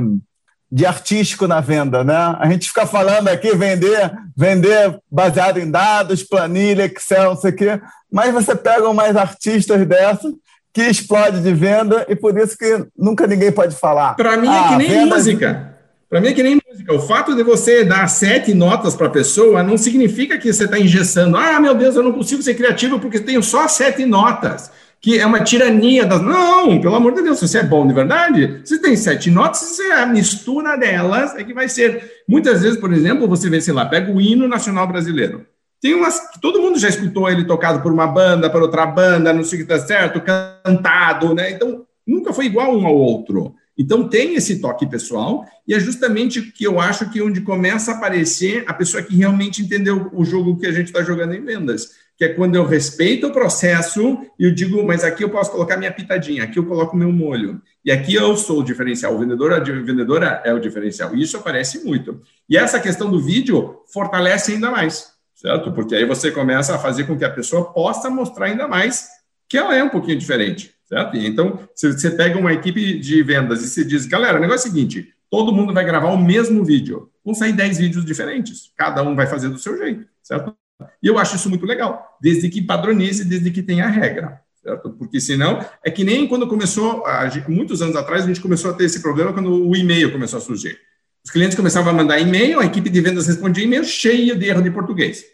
de artístico na venda, né? A gente fica falando aqui vender, vender baseado em dados, planilha, Excel, não sei o quê, mas você pega mais artistas dessas que explode de venda e por isso que nunca ninguém pode falar. Para mim é ah, que nem música. Para mim é que nem música. O fato de você dar sete notas para a pessoa não significa que você está engessando. Ah, meu Deus, eu não consigo ser criativo porque tenho só sete notas que é uma tirania das. Não, pelo amor de Deus, você é bom de verdade, você tem sete notas, é a mistura delas é que vai ser. Muitas vezes, por exemplo, você vê, sei lá, pega o hino nacional brasileiro. Tem umas todo mundo já escutou ele tocado por uma banda, por outra banda, não sei o que está certo, cantado, né? Então, nunca foi igual um ao outro. Então, tem esse toque pessoal, e é justamente que eu acho que onde começa a aparecer a pessoa que realmente entendeu o jogo que a gente está jogando em vendas que é quando eu respeito o processo e eu digo, mas aqui eu posso colocar minha pitadinha, aqui eu coloco meu molho. E aqui eu sou o diferencial, o vendedor, a vendedora é o diferencial. Isso aparece muito. E essa questão do vídeo fortalece ainda mais, certo? Porque aí você começa a fazer com que a pessoa possa mostrar ainda mais que ela é um pouquinho diferente, certo? Então, se você pega uma equipe de vendas e se diz, galera, o negócio é o seguinte, todo mundo vai gravar o mesmo vídeo. Vão sair 10 vídeos diferentes. Cada um vai fazer do seu jeito, certo? E eu acho isso muito legal, desde que padronize, desde que tenha regra. Certo? Porque senão, é que nem quando começou, muitos anos atrás, a gente começou a ter esse problema quando o e-mail começou a surgir. Os clientes começavam a mandar e-mail, a equipe de vendas respondia e-mail cheia de erro de português.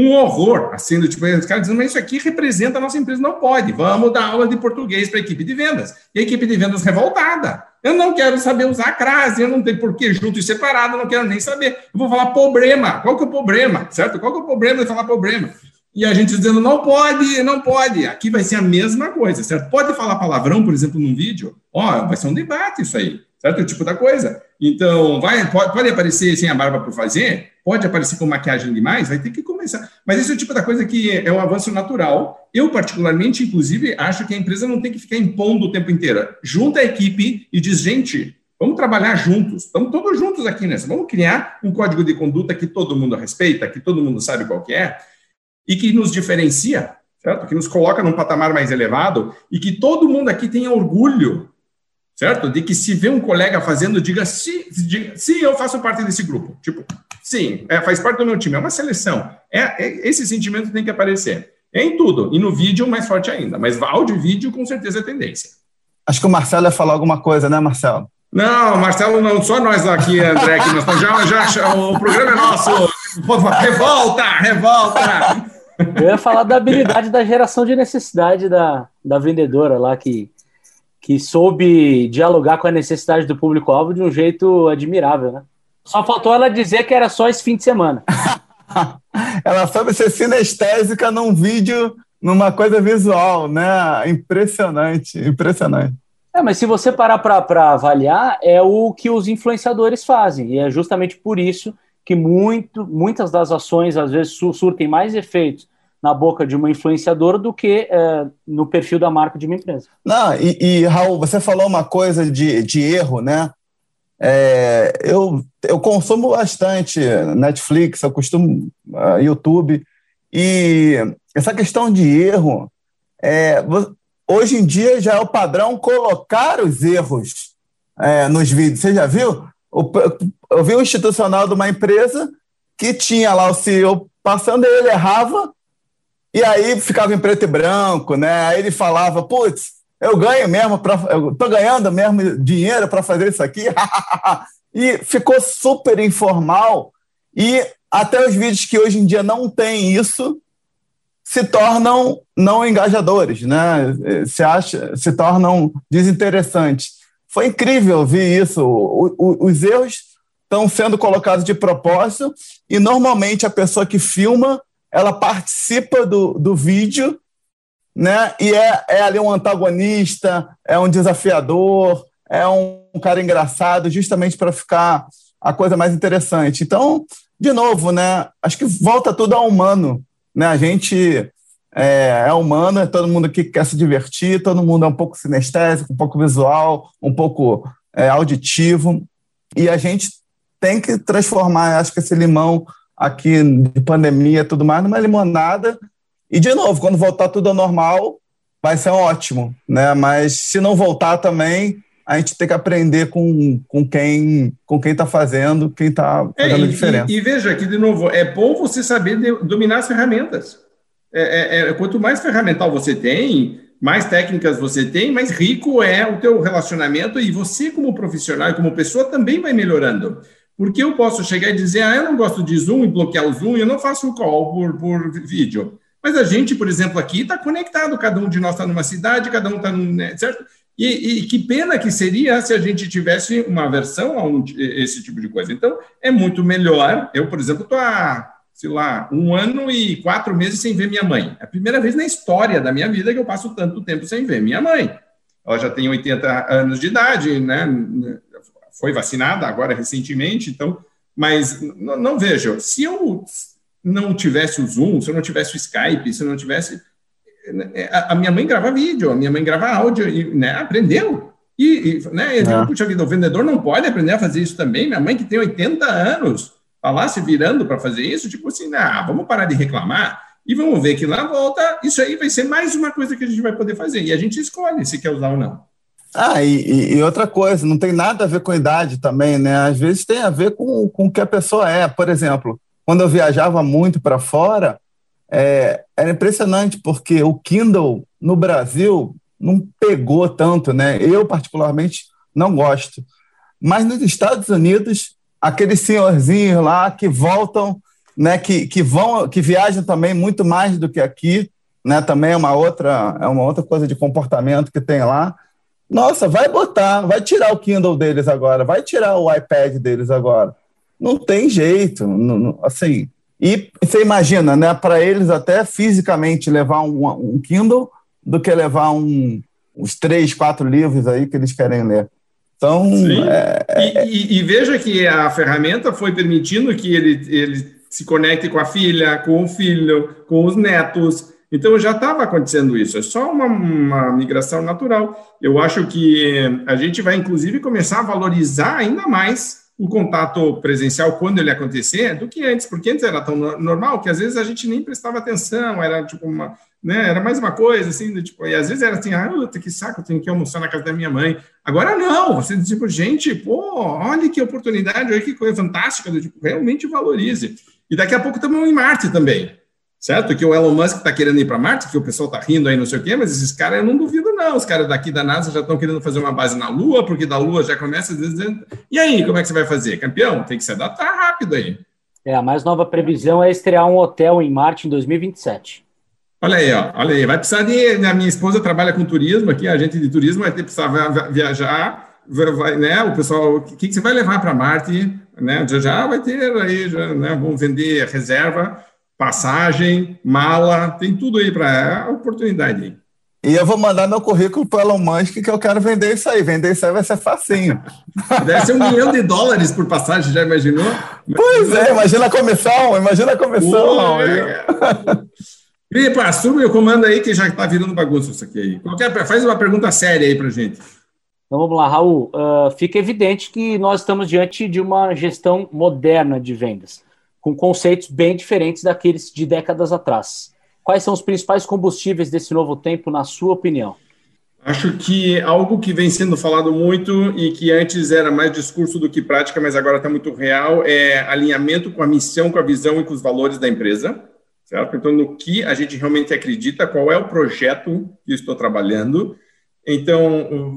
Um horror, assim, do tipo, os caras dizendo, mas isso aqui representa a nossa empresa, não pode, vamos dar aula de português para a equipe de vendas. E a equipe de vendas revoltada. Eu não quero saber usar crase, eu não tenho porquê junto e separado, eu não quero nem saber. Eu vou falar problema. Qual que é o problema? Certo? Qual que é o problema de falar problema? E a gente dizendo, não pode, não pode. Aqui vai ser a mesma coisa, certo? Pode falar palavrão, por exemplo, num vídeo? Ó, vai ser um debate isso aí, certo? O tipo da coisa. Então, vai, pode, pode aparecer sem a barba por fazer? Pode aparecer com maquiagem demais? Vai ter que começar. Mas esse é o tipo da coisa que é um avanço natural. Eu, particularmente, inclusive, acho que a empresa não tem que ficar impondo o tempo inteiro. Junta a equipe e diz, gente, vamos trabalhar juntos. Estamos todos juntos aqui nessa. Vamos criar um código de conduta que todo mundo respeita, que todo mundo sabe qual que é, e que nos diferencia, certo? Que nos coloca num patamar mais elevado e que todo mundo aqui tenha orgulho certo? De que se vê um colega fazendo, diga sim, diga, sim eu faço parte desse grupo. Tipo, sim, é, faz parte do meu time, é uma seleção. É, é, esse sentimento tem que aparecer. É em tudo, e no vídeo mais forte ainda, mas áudio e vídeo com certeza é tendência. Acho que o Marcelo ia falar alguma coisa, né, Marcelo? Não, Marcelo, não, só nós aqui, André, que nós já, já, o programa é nosso. Revolta, revolta! Eu ia falar da habilidade da geração de necessidade da, da vendedora lá, que que soube dialogar com a necessidade do público-alvo de um jeito admirável, né? Só faltou ela dizer que era só esse fim de semana. ela soube ser sinestésica num vídeo, numa coisa visual, né? Impressionante, impressionante. É, mas se você parar para avaliar, é o que os influenciadores fazem, e é justamente por isso que muito, muitas das ações às vezes surtem mais efeitos na boca de uma influenciadora do que é, no perfil da marca de uma empresa. Não, e, e Raul, você falou uma coisa de, de erro, né? É, eu, eu consumo bastante Netflix, eu costumo uh, YouTube, e essa questão de erro, é, hoje em dia já é o padrão colocar os erros é, nos vídeos. Você já viu? eu vi um institucional de uma empresa que tinha lá o CEO passando, ele errava, e aí ficava em preto e branco, né? Aí ele falava, putz, eu ganho mesmo, pra, eu tô ganhando mesmo dinheiro para fazer isso aqui. e ficou super informal. E até os vídeos que hoje em dia não tem isso se tornam não engajadores, né? Se, acha, se tornam desinteressantes. Foi incrível ver isso. O, o, os erros estão sendo colocados de propósito e normalmente a pessoa que filma ela participa do, do vídeo, né? E é, é ali um antagonista, é um desafiador, é um, cara engraçado, justamente para ficar a coisa mais interessante. Então, de novo, né? Acho que volta tudo ao humano, né? A gente é, é humano, é todo mundo aqui quer se divertir, todo mundo é um pouco sinestésico, um pouco visual, um pouco é, auditivo, e a gente tem que transformar, acho que esse limão aqui de pandemia e tudo mais, numa limonada. E, de novo, quando voltar tudo ao normal, vai ser ótimo, né? Mas se não voltar também, a gente tem que aprender com, com quem com quem está fazendo, quem está fazendo é, a diferença. E, e, veja aqui de novo, é bom você saber de, dominar as ferramentas. É, é, é, quanto mais ferramental você tem, mais técnicas você tem, mais rico é o teu relacionamento e você como profissional e como pessoa também vai melhorando. Porque eu posso chegar e dizer, ah, eu não gosto de Zoom e bloquear o Zoom, eu não faço call por, por vídeo. Mas a gente, por exemplo, aqui está conectado, cada um de nós está numa cidade, cada um está num. Né, certo? E, e, que pena que seria se a gente tivesse uma versão a um, esse tipo de coisa. Então, é muito melhor. Eu, por exemplo, estou há, sei lá, um ano e quatro meses sem ver minha mãe. É a primeira vez na história da minha vida que eu passo tanto tempo sem ver minha mãe. Ela já tem 80 anos de idade, né? Foi vacinada agora recentemente, então, mas não, vejo. Se eu não tivesse o Zoom, se eu não tivesse o Skype, se eu não tivesse. A, a minha mãe grava vídeo, a minha mãe grava áudio, e, né, aprendeu. E, e né, eu digo, é. puxa vida, o vendedor não pode aprender a fazer isso também. Minha mãe, que tem 80 anos, tá lá se virando para fazer isso, tipo assim, ah, vamos parar de reclamar e vamos ver que lá volta, isso aí vai ser mais uma coisa que a gente vai poder fazer. E a gente escolhe se quer usar ou não. Ah, e, e, outra coisa, não tem nada a ver com idade também, né? Às vezes tem a ver com, com o que a pessoa é. Por exemplo, quando eu viajava muito para fora, é, era impressionante, porque o Kindle no Brasil não pegou tanto, né? Eu, particularmente, não gosto. Mas nos Estados Unidos, aqueles senhorzinhos lá que voltam né, que, que vão, que viajam também muito mais do que aqui, né? Também é uma outra, é uma outra coisa de comportamento que tem lá. Nossa, vai botar, vai tirar o Kindle deles agora, vai tirar o iPad deles agora. Não tem jeito, não, não, assim. E você imagina, né? Para eles até fisicamente levar um, um Kindle do que levar um, uns três, quatro livros aí que eles querem ler. Então, é, é, e, e, e, veja que a ferramenta foi permitindo que ele, ele se conecte com a filha, com o filho, com os netos. Então já estava acontecendo isso, é só uma, uma, migração natural. Eu acho que a gente vai, inclusive, começar a valorizar ainda mais o contato presencial quando ele acontecer do que antes, porque antes era tão normal que às vezes a gente nem prestava atenção, era tipo uma, né, era mais uma coisa assim, tipo, e às vezes era assim, ah, que saco, tenho que almoçar na casa da minha mãe. Agora não, você tipo, gente, pô, olha que oportunidade, olha que coisa fantástica, tipo, realmente valorize. E daqui a pouco estamos em Marte também certo? Que o Elon Musk está querendo ir para Marte, que o pessoal está rindo aí, não sei o quê, mas esses caras eu não duvido, não. Os caras daqui da NASA já estão querendo fazer uma base na Lua, porque da Lua já começa dizendo. E aí, como é que você vai fazer? Campeão, tem que se adaptar rápido aí. É, a mais nova previsão é estrear um hotel em Marte em 2027. Olha aí, ó, olha aí, vai precisar de. A minha esposa trabalha com turismo aqui, a gente de turismo vai ter que precisar viajar, vai, né? O pessoal, o que, que você vai levar para Marte? Né? Já, já vai ter aí, já, né? Vamos vender reserva passagem, mala, tem tudo aí para é a oportunidade aí. E eu vou mandar meu currículo para o Elon Musk que eu quero vender isso aí. Vender isso aí vai ser facinho. Deve ser um milhão de dólares por passagem, já imaginou? Pois é, imagina a comissão, imagina a comissão. Gripa, assume o comando aí que já está virando bagunça isso aqui aí. Qualquer, faz uma pergunta séria aí para gente. Então vamos lá, Raul. Uh, fica evidente que nós estamos diante de uma gestão moderna de vendas com conceitos bem diferentes daqueles de décadas atrás. Quais são os principais combustíveis desse novo tempo, na sua opinião? Acho que algo que vem sendo falado muito e que antes era mais discurso do que prática, mas agora está muito real, é alinhamento com a missão, com a visão e com os valores da empresa, certo? Então, no que a gente realmente acredita, qual é o projeto que estou trabalhando. Então,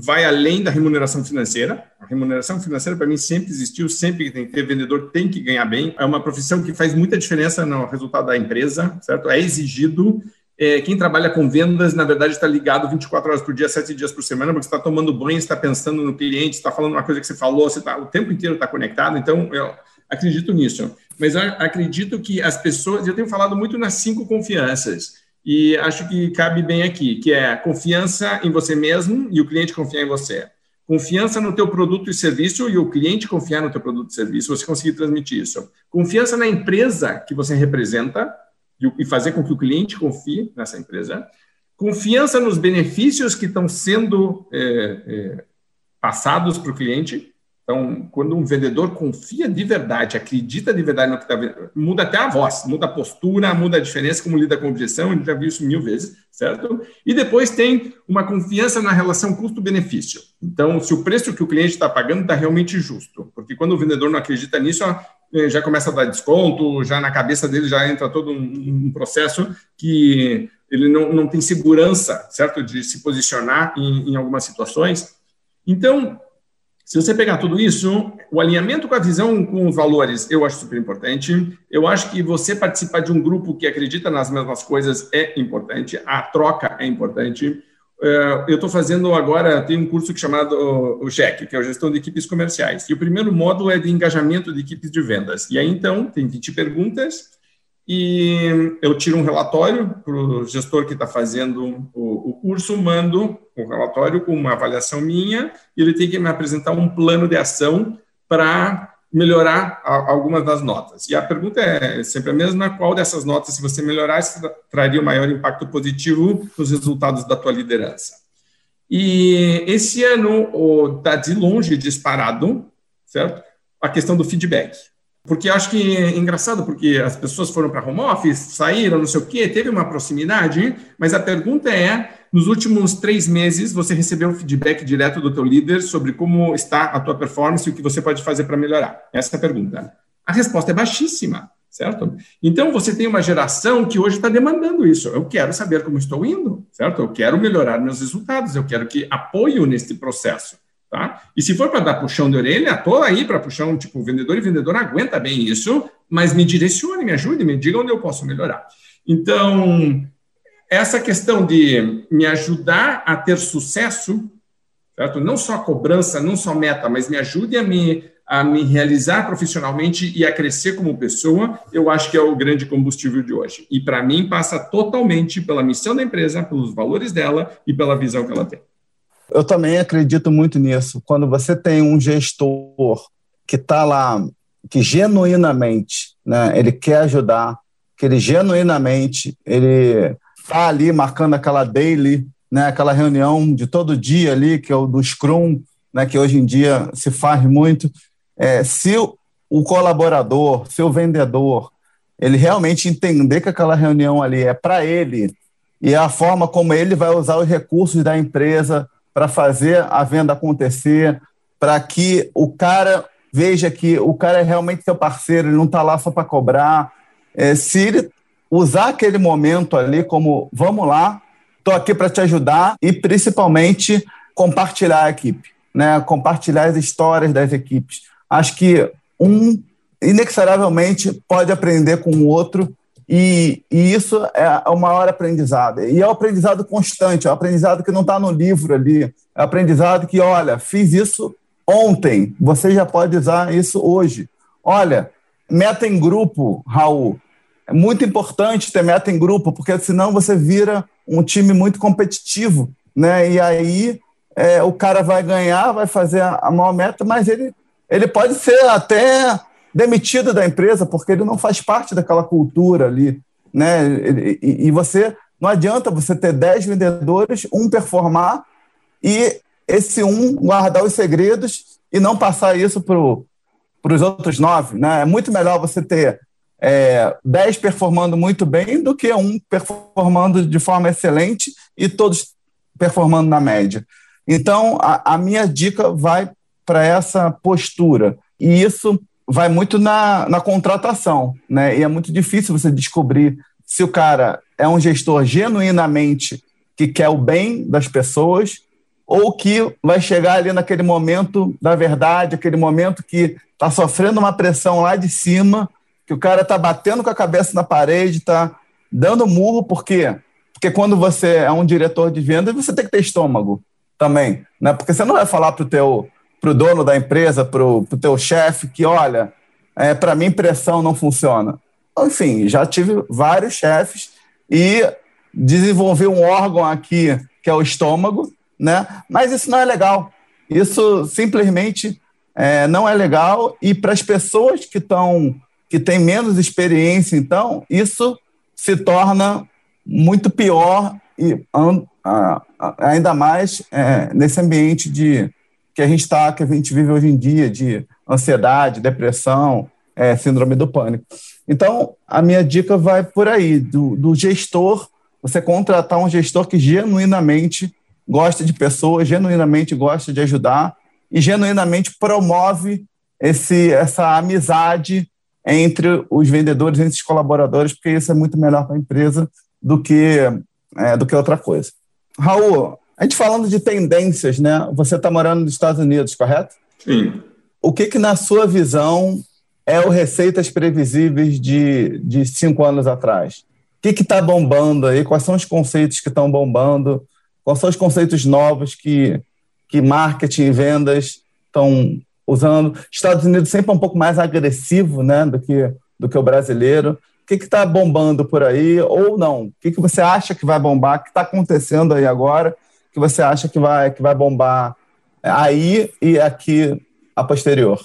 vai além da remuneração financeira. A remuneração financeira, para mim, sempre existiu, sempre tem que ter vendedor, tem que ganhar bem. É uma profissão que faz muita diferença no resultado da empresa, certo? É exigido. É, quem trabalha com vendas, na verdade, está ligado 24 horas por dia, 7 dias por semana, porque está tomando banho, está pensando no cliente, está falando uma coisa que você falou, você tá, o tempo inteiro está conectado. Então, eu acredito nisso. Mas eu acredito que as pessoas, eu tenho falado muito nas cinco confianças e acho que cabe bem aqui, que é confiança em você mesmo e o cliente confiar em você. Confiança no teu produto e serviço e o cliente confiar no teu produto e serviço, você conseguir transmitir isso. Confiança na empresa que você representa e fazer com que o cliente confie nessa empresa. Confiança nos benefícios que estão sendo é, é, passados para o cliente então, quando um vendedor confia de verdade, acredita de verdade no que está vendo, muda até a voz, muda a postura, muda a diferença, como lida com objeção, a gente já viu isso mil vezes, certo? E depois tem uma confiança na relação custo-benefício. Então, se o preço que o cliente está pagando está realmente justo, porque quando o vendedor não acredita nisso, eh, já começa a dar desconto, já na cabeça dele já entra todo um, um processo que ele não, não tem segurança, certo, de se posicionar em, em algumas situações. Então, se você pegar tudo isso, o alinhamento com a visão, com os valores, eu acho super importante. Eu acho que você participar de um grupo que acredita nas mesmas coisas é importante. A troca é importante. Eh, eu estou fazendo agora, tem um curso é chamado o GEC, que é a Gestão de Equipes Comerciais. E o primeiro módulo é de engajamento de equipes de vendas. E aí, então, tem 20 perguntas e eu tiro um relatório para o gestor que está fazendo o, o, curso, mando um relatório com uma avaliação minha, e ele tem que me apresentar um plano de ação para melhorar a, algumas das notas. E a pergunta é sempre a mesma: qual dessas notas, se você melhorar, traria o maior impacto positivo nos resultados da tua liderança? E esse ano está de longe disparado, certo? A questão do feedback. Porque acho que é engraçado, porque as pessoas foram para home office, saíram, não sei o quê, teve uma proximidade, mas a pergunta é, nos últimos três meses, você recebeu um feedback direto do teu líder sobre como está a tua performance e o que você pode fazer para melhorar? Essa é a pergunta. A resposta é baixíssima, certo? Então, você tem uma geração que hoje está demandando isso. Eu quero saber como estou indo, certo? Eu quero melhorar meus resultados, eu quero que apoio nesse processo. Tá? E se for para dar puxão de orelha, tô aí para puxão, tipo, vendedor e vendedor aguenta bem isso, mas me direcione, me ajude, me diga onde eu posso melhorar. Então, essa questão de me ajudar a ter sucesso, certo? Não só cobrança, não só meta, mas me ajude a me, a me realizar profissionalmente e a crescer como pessoa, eu acho que é o grande combustível de hoje. E para mim passa totalmente pela missão da empresa, pelos valores dela e pela visão que ela tem. Eu também acredito muito nisso. Quando você tem um gestor que está lá, que genuinamente, né, ele quer ajudar, que ele genuinamente ele está ali marcando aquela daily, né, aquela reunião de todo dia ali, que é o do Scrum, né, que hoje em dia se faz muito. É, se o colaborador, se o vendedor, ele realmente entender que aquela reunião ali é para ele e é a forma como ele vai usar os recursos da empresa para fazer a venda acontecer, para que o cara veja que o cara é realmente seu parceiro, ele não está lá só para cobrar. É, se ele usar aquele momento ali como vamos lá, estou aqui para te ajudar e principalmente compartilhar a equipe, né? compartilhar as histórias das equipes. Acho que um inexoravelmente pode aprender com o outro e, e, isso é o maior aprendizado. E é o aprendizado constante, é o aprendizado que não está no livro ali. É o aprendizado que, olha, fiz isso ontem, você já pode usar isso hoje. Olha, meta em grupo, Raul. É muito importante ter meta em grupo, porque senão você vira um time muito competitivo, né? E aí é, o cara vai ganhar, vai fazer a, a maior meta, mas ele, ele pode ser até demitido da empresa porque ele não faz parte daquela cultura ali, né? E, e você não adianta você ter 10 vendedores, um performar e esse um guardar os segredos e não passar isso para os outros nove, né? É muito melhor você ter é, 10 performando muito bem do que um performando de forma excelente e todos performando na média. Então, a, a minha dica vai para essa postura. E isso vai muito na, na contratação, né? E é muito difícil você descobrir se o cara é um gestor genuinamente que quer o bem das pessoas ou que vai chegar ali naquele momento da verdade, aquele momento que está sofrendo uma pressão lá de cima, que o cara está batendo com a cabeça na parede, está dando murro, por quê? Porque quando você é um diretor de vendas, você tem que ter estômago também, né? Porque você não vai falar para o teu para o dono da empresa, para o teu chefe, que olha, é, para mim pressão não funciona. Enfim, já tive vários chefes e desenvolvi um órgão aqui que é o estômago, né? Mas isso não é legal. Isso simplesmente é, não é legal e para as pessoas que estão que têm menos experiência, então isso se torna muito pior e ainda mais é, nesse ambiente de que a gente está, que a gente vive hoje em dia, de ansiedade, depressão, é, síndrome do pânico. Então, a minha dica vai por aí, do, do gestor, você contratar um gestor que genuinamente gosta de pessoas, genuinamente gosta de ajudar e genuinamente promove esse, essa amizade entre os vendedores, entre os colaboradores, porque isso é muito melhor para a empresa do que, é, do que outra coisa. Raul, a gente falando de tendências, né? Você está morando nos Estados Unidos, correto? Sim. O que, que na sua visão, é o Receitas Previsíveis de, de cinco anos atrás? O que está bombando aí? Quais são os conceitos que estão bombando? Quais são os conceitos novos que, que marketing e vendas estão usando? Estados Unidos sempre é um pouco mais agressivo né, do, que, do que o brasileiro. O que está bombando por aí ou não? O que, que você acha que vai bombar? O que está acontecendo aí agora? Que você acha que vai, que vai bombar aí e aqui a posterior?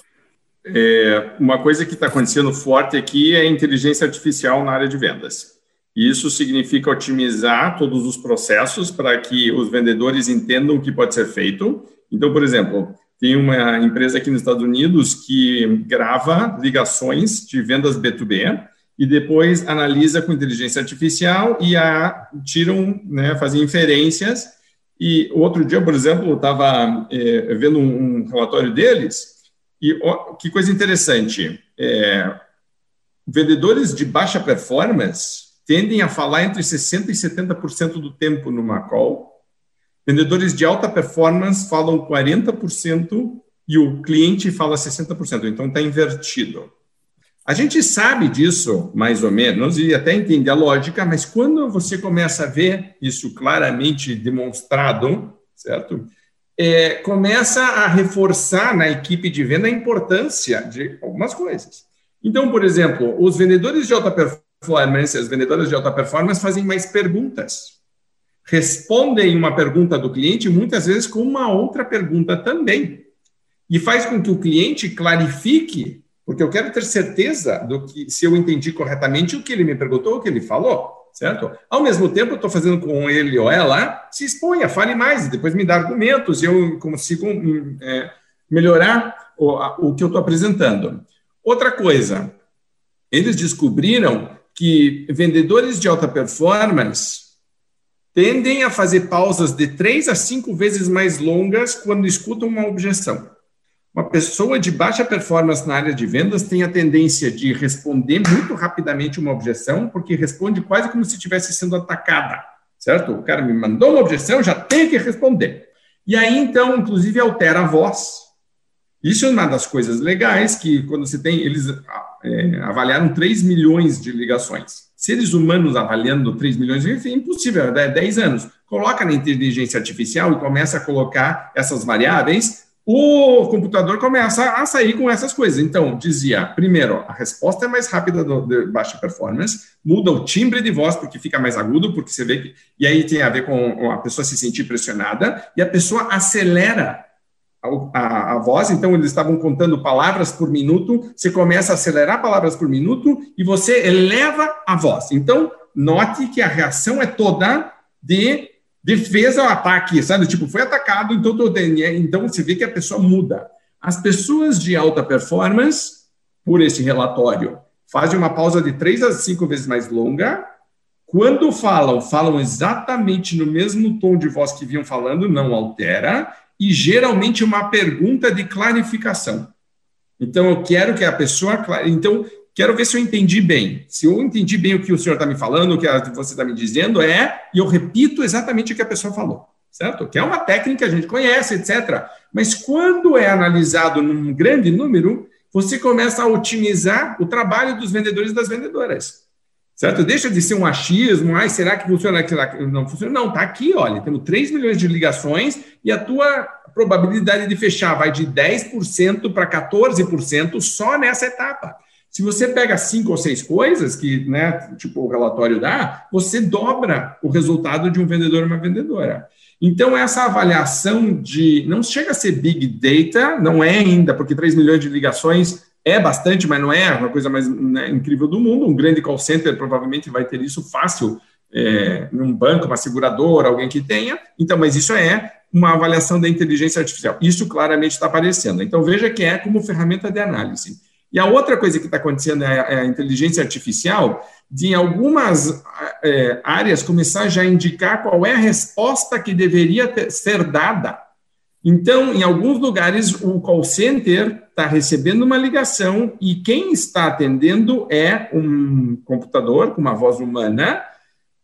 É, uma coisa que está acontecendo forte aqui é a inteligência artificial na área de vendas. Isso significa otimizar todos os processos para que os vendedores entendam o que pode ser feito. Então, por exemplo, tem uma empresa aqui nos Estados Unidos que grava ligações de vendas B2B e depois analisa com inteligência artificial e a, tiram, né, fazem inferências e outro dia, por exemplo, estava é, vendo um, um, relatório deles, e ó, que coisa interessante. É, vendedores de baixa performance tendem a falar entre 60% e 70% do tempo numa call. Vendedores de alta performance falam 40% e o cliente fala 60%. Então, está invertido. A gente sabe disso, mais ou menos, e até entende a lógica, mas quando você começa a ver isso claramente demonstrado, certo? É, começa a reforçar na equipe de venda a importância de algumas coisas. Então, por exemplo, os vendedores de alta performance, as vendedoras de alta performance fazem mais perguntas. Respondem uma pergunta do cliente, muitas vezes com uma outra pergunta também. E faz com que o cliente clarifique porque eu quero ter certeza do que, se eu entendi corretamente o que ele me perguntou, o que ele falou, certo? Ao mesmo tempo, eu estou fazendo com ele ou ela, se exponha, fale mais, depois me dá argumentos, e eu consigo hum, é, melhorar o, o que eu estou apresentando. Outra coisa, eles descobriram que vendedores de alta performance tendem a fazer pausas de três a cinco vezes mais longas quando escutam uma objeção. Uma pessoa de baixa performance na área de vendas tem a tendência de responder muito rapidamente uma objeção, porque responde quase como se estivesse sendo atacada, certo? O cara me mandou uma objeção, já tem que responder. E aí, então, inclusive, altera a voz. Isso é uma das coisas legais que, quando você tem, eles é, avaliaram 3 milhões de ligações. Seres humanos avaliando 3 milhões, é impossível, é 10 anos. Coloca na inteligência artificial e começa a colocar essas variáveis o computador começa a sair com essas coisas. Então, dizia, primeiro, a resposta é mais rápida do, de baixa performance, muda o timbre de voz, porque fica mais agudo, porque você vê que. E aí tem a ver com a pessoa se sentir pressionada, e a pessoa acelera a, a, a voz. Então, eles estavam contando palavras por minuto, você começa a acelerar palavras por minuto e você eleva a voz. Então, note que a reação é toda de defesa ao ataque, sabe? Tipo, foi atacado, então, tô, então você vê que a pessoa muda. As pessoas de alta performance, por esse relatório, fazem uma pausa de três a cinco vezes mais longa. Quando falam, falam exatamente no mesmo tom de voz que vinham falando, não altera, e geralmente uma pergunta de clarificação. Então, eu quero que a pessoa. Então, quero ver se eu entendi bem. Se eu entendi bem o que o senhor está me falando, o que você está me dizendo, é, e eu repito exatamente o que a pessoa falou, certo? Que é uma técnica a gente conhece, etc. Mas quando é analisado num grande número, você começa a otimizar o trabalho dos vendedores e das vendedoras. Certo? Deixa de ser um achismo, ai, será que funciona? Será que não funciona? Não, está aqui, olha, temos 3 milhões de ligações e a tua probabilidade de fechar vai de 10% para 14% só nessa etapa. Se você pega cinco ou seis coisas que, né, tipo o relatório dá, você dobra o resultado de um vendedor ou uma vendedora. Então, essa avaliação de. Não chega a ser big data, não é ainda, porque 3 milhões de ligações é bastante, mas não é a coisa mais né, incrível do mundo. Um grande call center provavelmente vai ter isso fácil é, num banco, uma seguradora, alguém que tenha. Então, mas isso é uma avaliação da inteligência artificial. Isso claramente está aparecendo. Então, veja que é como ferramenta de análise. E a outra coisa que está acontecendo é, é a inteligência artificial de, em algumas é, áreas, começar já a indicar qual é a resposta que deveria ter, ser dada. Então, em alguns lugares, o call center está recebendo uma ligação e quem está atendendo é um computador com uma voz humana,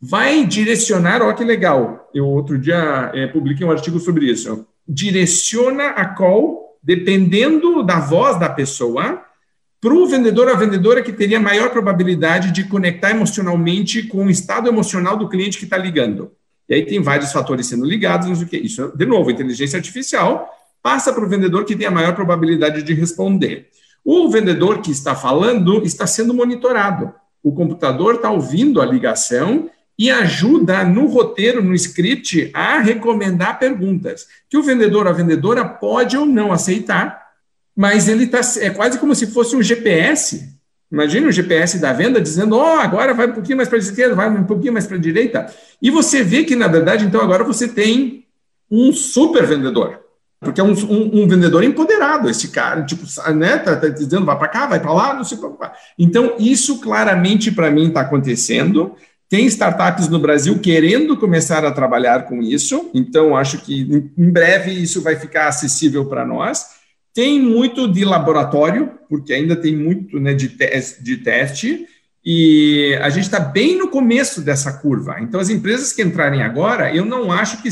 vai direcionar, olha que legal, eu outro dia é, publiquei um artigo sobre isso, direciona a call, dependendo da voz da pessoa, para o vendedor a vendedora que teria maior probabilidade de conectar emocionalmente com o estado emocional do cliente que está ligando. E aí tem vários fatores sendo ligados, não o que. Isso, de novo, inteligência artificial passa para o vendedor que tem a maior probabilidade de responder. O vendedor que está falando está sendo monitorado. O computador está ouvindo a ligação e ajuda no roteiro, no script, a recomendar perguntas que o vendedor a vendedora pode ou não aceitar mas ele tá, é quase como se fosse um GPS. Imagina o GPS da venda dizendo, ó, oh, agora vai um pouquinho mais para a esquerda, vai um pouquinho mais para a direita. E você vê que, na verdade, então agora você tem um super vendedor. Porque é um, um, um vendedor empoderado, esse cara, tipo, né, tá, tá dizendo, vai para cá, vai para lá, não se preocupar. Então, isso claramente para mim está acontecendo. Tem startups no Brasil querendo começar a trabalhar com isso, então acho que em breve isso vai ficar acessível para nós. Tem muito de laboratório, porque ainda tem muito né, de, te de teste, e a gente está bem no começo dessa curva. Então, as empresas que entrarem agora, eu não acho que,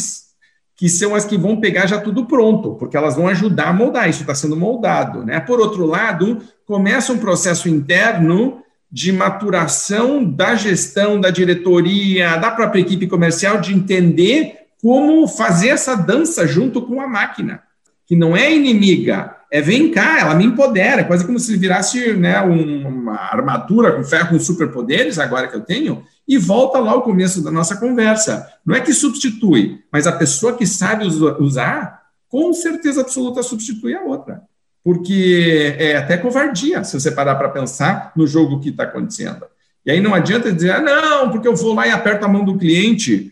que são as que vão pegar já tudo pronto, porque elas vão ajudar a moldar, isso está sendo moldado. Né? Por outro lado, começa um processo interno de maturação da gestão, da diretoria, da própria equipe comercial, de entender como fazer essa dança junto com a máquina, que não é inimiga, é vem cá, ela me empodera, quase como se virasse né, uma armadura com ferro com superpoderes, agora que eu tenho, e volta lá ao começo da nossa conversa. Não é que substitui, mas a pessoa que sabe usar, com certeza absoluta substitui a outra. Porque é até covardia se você parar para pensar no jogo que está acontecendo. E aí não adianta dizer, ah, não, porque eu vou lá e aperto a mão do cliente.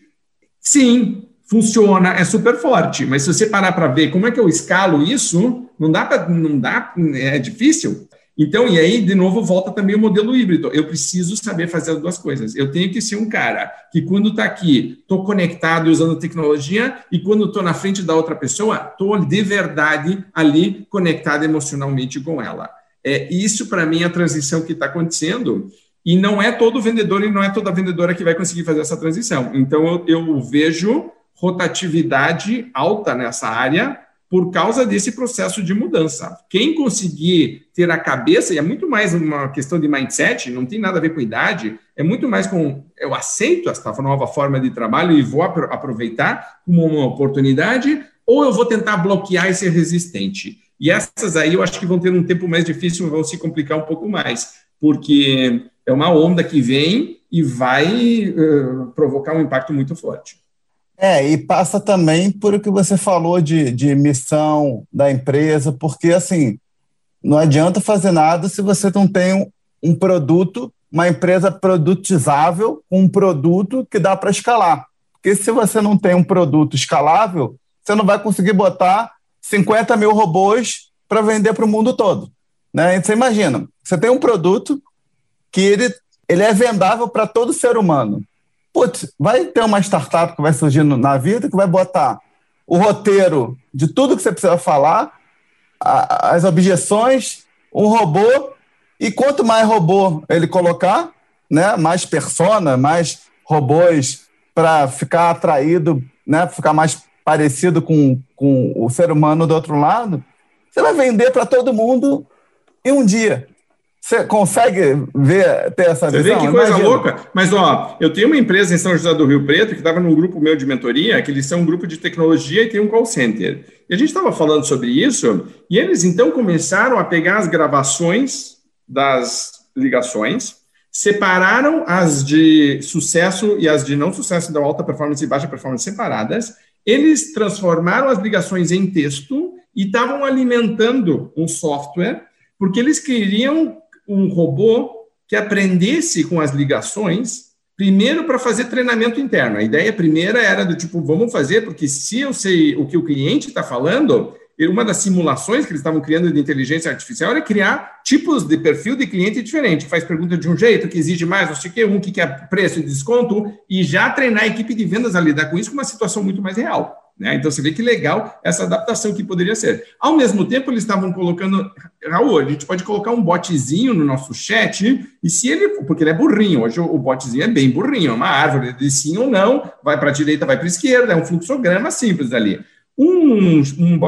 Sim, funciona, é super forte, mas se você parar para ver como é que eu escalo isso, não dá para, não dá, é difícil. Então, e aí, de novo, volta também o modelo híbrido. Eu preciso saber fazer as duas coisas. Eu tenho que ser um cara que, quando está aqui, estou conectado usando tecnologia, e quando estou na frente da outra pessoa, estou de verdade ali conectado emocionalmente com ela. É isso, para mim, é a transição que está acontecendo. E não é todo vendedor e não é toda vendedora que vai conseguir fazer essa transição. Então, eu, eu vejo rotatividade alta nessa área por causa desse processo de mudança. Quem conseguir ter a cabeça, e é muito mais uma questão de mindset, não tem nada a ver com idade, é muito mais com eu aceito esta nova forma de trabalho e vou aproveitar como uma oportunidade, ou eu vou tentar bloquear e ser resistente. E essas aí eu acho que vão ter um tempo mais difícil, vão se complicar um pouco mais, porque é uma onda que vem e vai uh, provocar um impacto muito forte. É, e passa também por o que você falou de, de missão da empresa, porque assim, não adianta fazer nada se você não tem um, um produto, uma empresa produtizável, um produto que dá para escalar. Porque se você não tem um produto escalável, você não vai conseguir botar 50 mil robôs para vender para o mundo todo. Né? Você imagina, você tem um produto que ele, ele é vendável para todo ser humano putz, vai ter uma startup que vai surgindo na vida que vai botar o roteiro de tudo que você precisa falar, a, as objeções, um robô, e quanto mais robô ele colocar, né, mais persona, mais robôs para ficar atraído, né, ficar mais parecido com, com o ser humano do outro lado, você vai vender para todo mundo em um dia. Você consegue ver, ter essa Você visão? Você vê que coisa Imagina. louca? Mas, ó, eu tenho uma empresa em São José do Rio Preto que estava num grupo meu de mentoria, que eles são um grupo de tecnologia e tem um call center. E a gente estava falando sobre isso, e eles então começaram a pegar as gravações das ligações, separaram as de sucesso e as de não sucesso da alta performance e baixa performance separadas, eles transformaram as ligações em texto e estavam alimentando um software, porque eles queriam um robô que aprendesse com as ligações, primeiro para fazer treinamento interno. A ideia primeira era do tipo, vamos fazer, porque se eu sei o que o cliente está falando, uma das simulações que eles estavam criando de inteligência artificial era criar tipos de perfil de cliente diferente, faz pergunta de um jeito, que exige mais, não sei o quê, um que quer preço e desconto, e já treinar a equipe de vendas a lidar com isso com uma situação muito mais real. Né? Então você vê que legal essa adaptação que poderia ser. Ao mesmo tempo, eles estavam colocando. Raul, a gente pode colocar um botzinho no nosso chat, e se ele. Porque ele é burrinho, hoje o botzinho é bem burrinho, é uma árvore de sim ou não, vai para a direita, vai para a esquerda, é um fluxograma simples ali. Um, um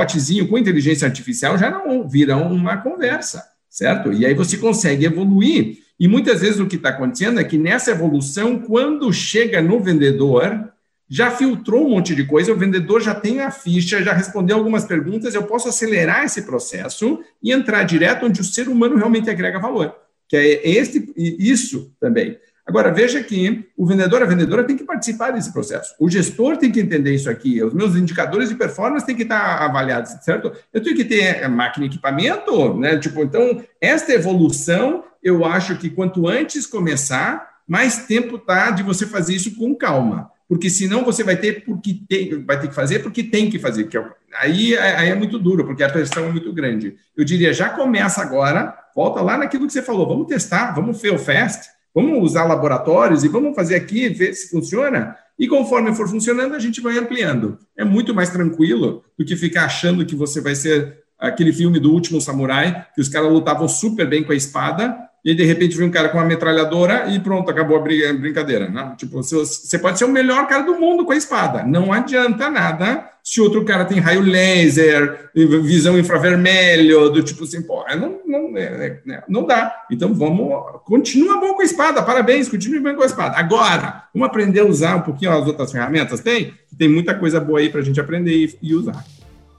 com inteligência artificial já não vira uma conversa, certo? E aí você consegue evoluir. E muitas vezes o que está acontecendo é que nessa evolução, quando chega no vendedor, já filtrou um monte de coisa, o vendedor já tem a ficha, já respondeu algumas perguntas, eu posso acelerar esse processo e entrar direto onde o ser humano realmente agrega valor, que é este, isso também. Agora, veja que o vendedor, a vendedora tem que participar desse processo. O gestor tem que entender isso aqui. Os meus indicadores de performance têm que estar avaliados, certo? Eu tenho que ter máquina e equipamento, né? Tipo, então, esta evolução, eu acho que quanto antes começar, mais tempo tá de você fazer isso com calma porque senão você vai ter porque tem, vai ter que fazer porque tem que fazer, que é, aí, aí é muito duro, porque a pressão é muito grande. Eu diria, já começa agora, volta lá naquilo que você falou, vamos testar, vamos fail fast, vamos usar laboratórios e vamos fazer aqui, ver se funciona, e conforme for funcionando, a gente vai ampliando. É muito mais tranquilo do que ficar achando que você vai ser aquele filme do último samurai, que os caras lutavam super bem com a espada, e de repente vem um cara com uma metralhadora e pronto, acabou a brincadeira. Né? Tipo, você pode ser o melhor cara do mundo com a espada, não adianta nada se outro cara tem raio laser, visão infravermelho, do tipo assim, pô, não, não, é, é, não dá. Então vamos, continua bom com a espada, parabéns, continue bem com a espada. Agora, vamos aprender a usar um pouquinho as outras ferramentas? Tem? Tem muita coisa boa aí para a gente aprender e, e usar.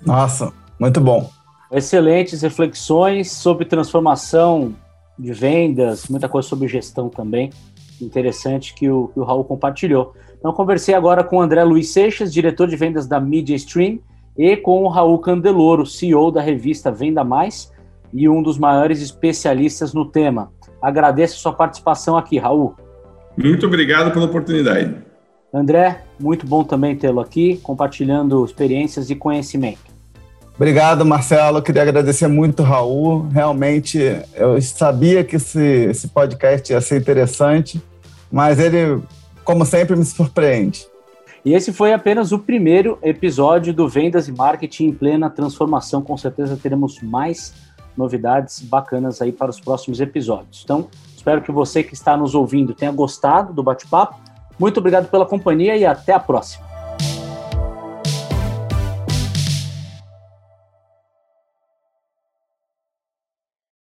Nossa, muito bom. Excelentes reflexões sobre transformação de vendas, muita coisa sobre gestão também. Interessante que o, que o Raul compartilhou. Então, conversei agora com o André Luiz Seixas, diretor de vendas da Media Stream, e com o Raul Candeloro, CEO da revista Venda Mais e um dos maiores especialistas no tema. Agradeço a sua participação aqui, Raul. Muito obrigado pela oportunidade. André, muito bom também tê-lo aqui, compartilhando experiências e conhecimento. Obrigado, Marcelo. Queria agradecer muito, Raul. Realmente, eu sabia que esse, esse podcast ia ser interessante, mas ele, como sempre, me surpreende. E esse foi apenas o primeiro episódio do Vendas e Marketing em plena transformação. Com certeza teremos mais novidades bacanas aí para os próximos episódios. Então, espero que você que está nos ouvindo tenha gostado do bate-papo muito obrigado pela companhia e até a próxima.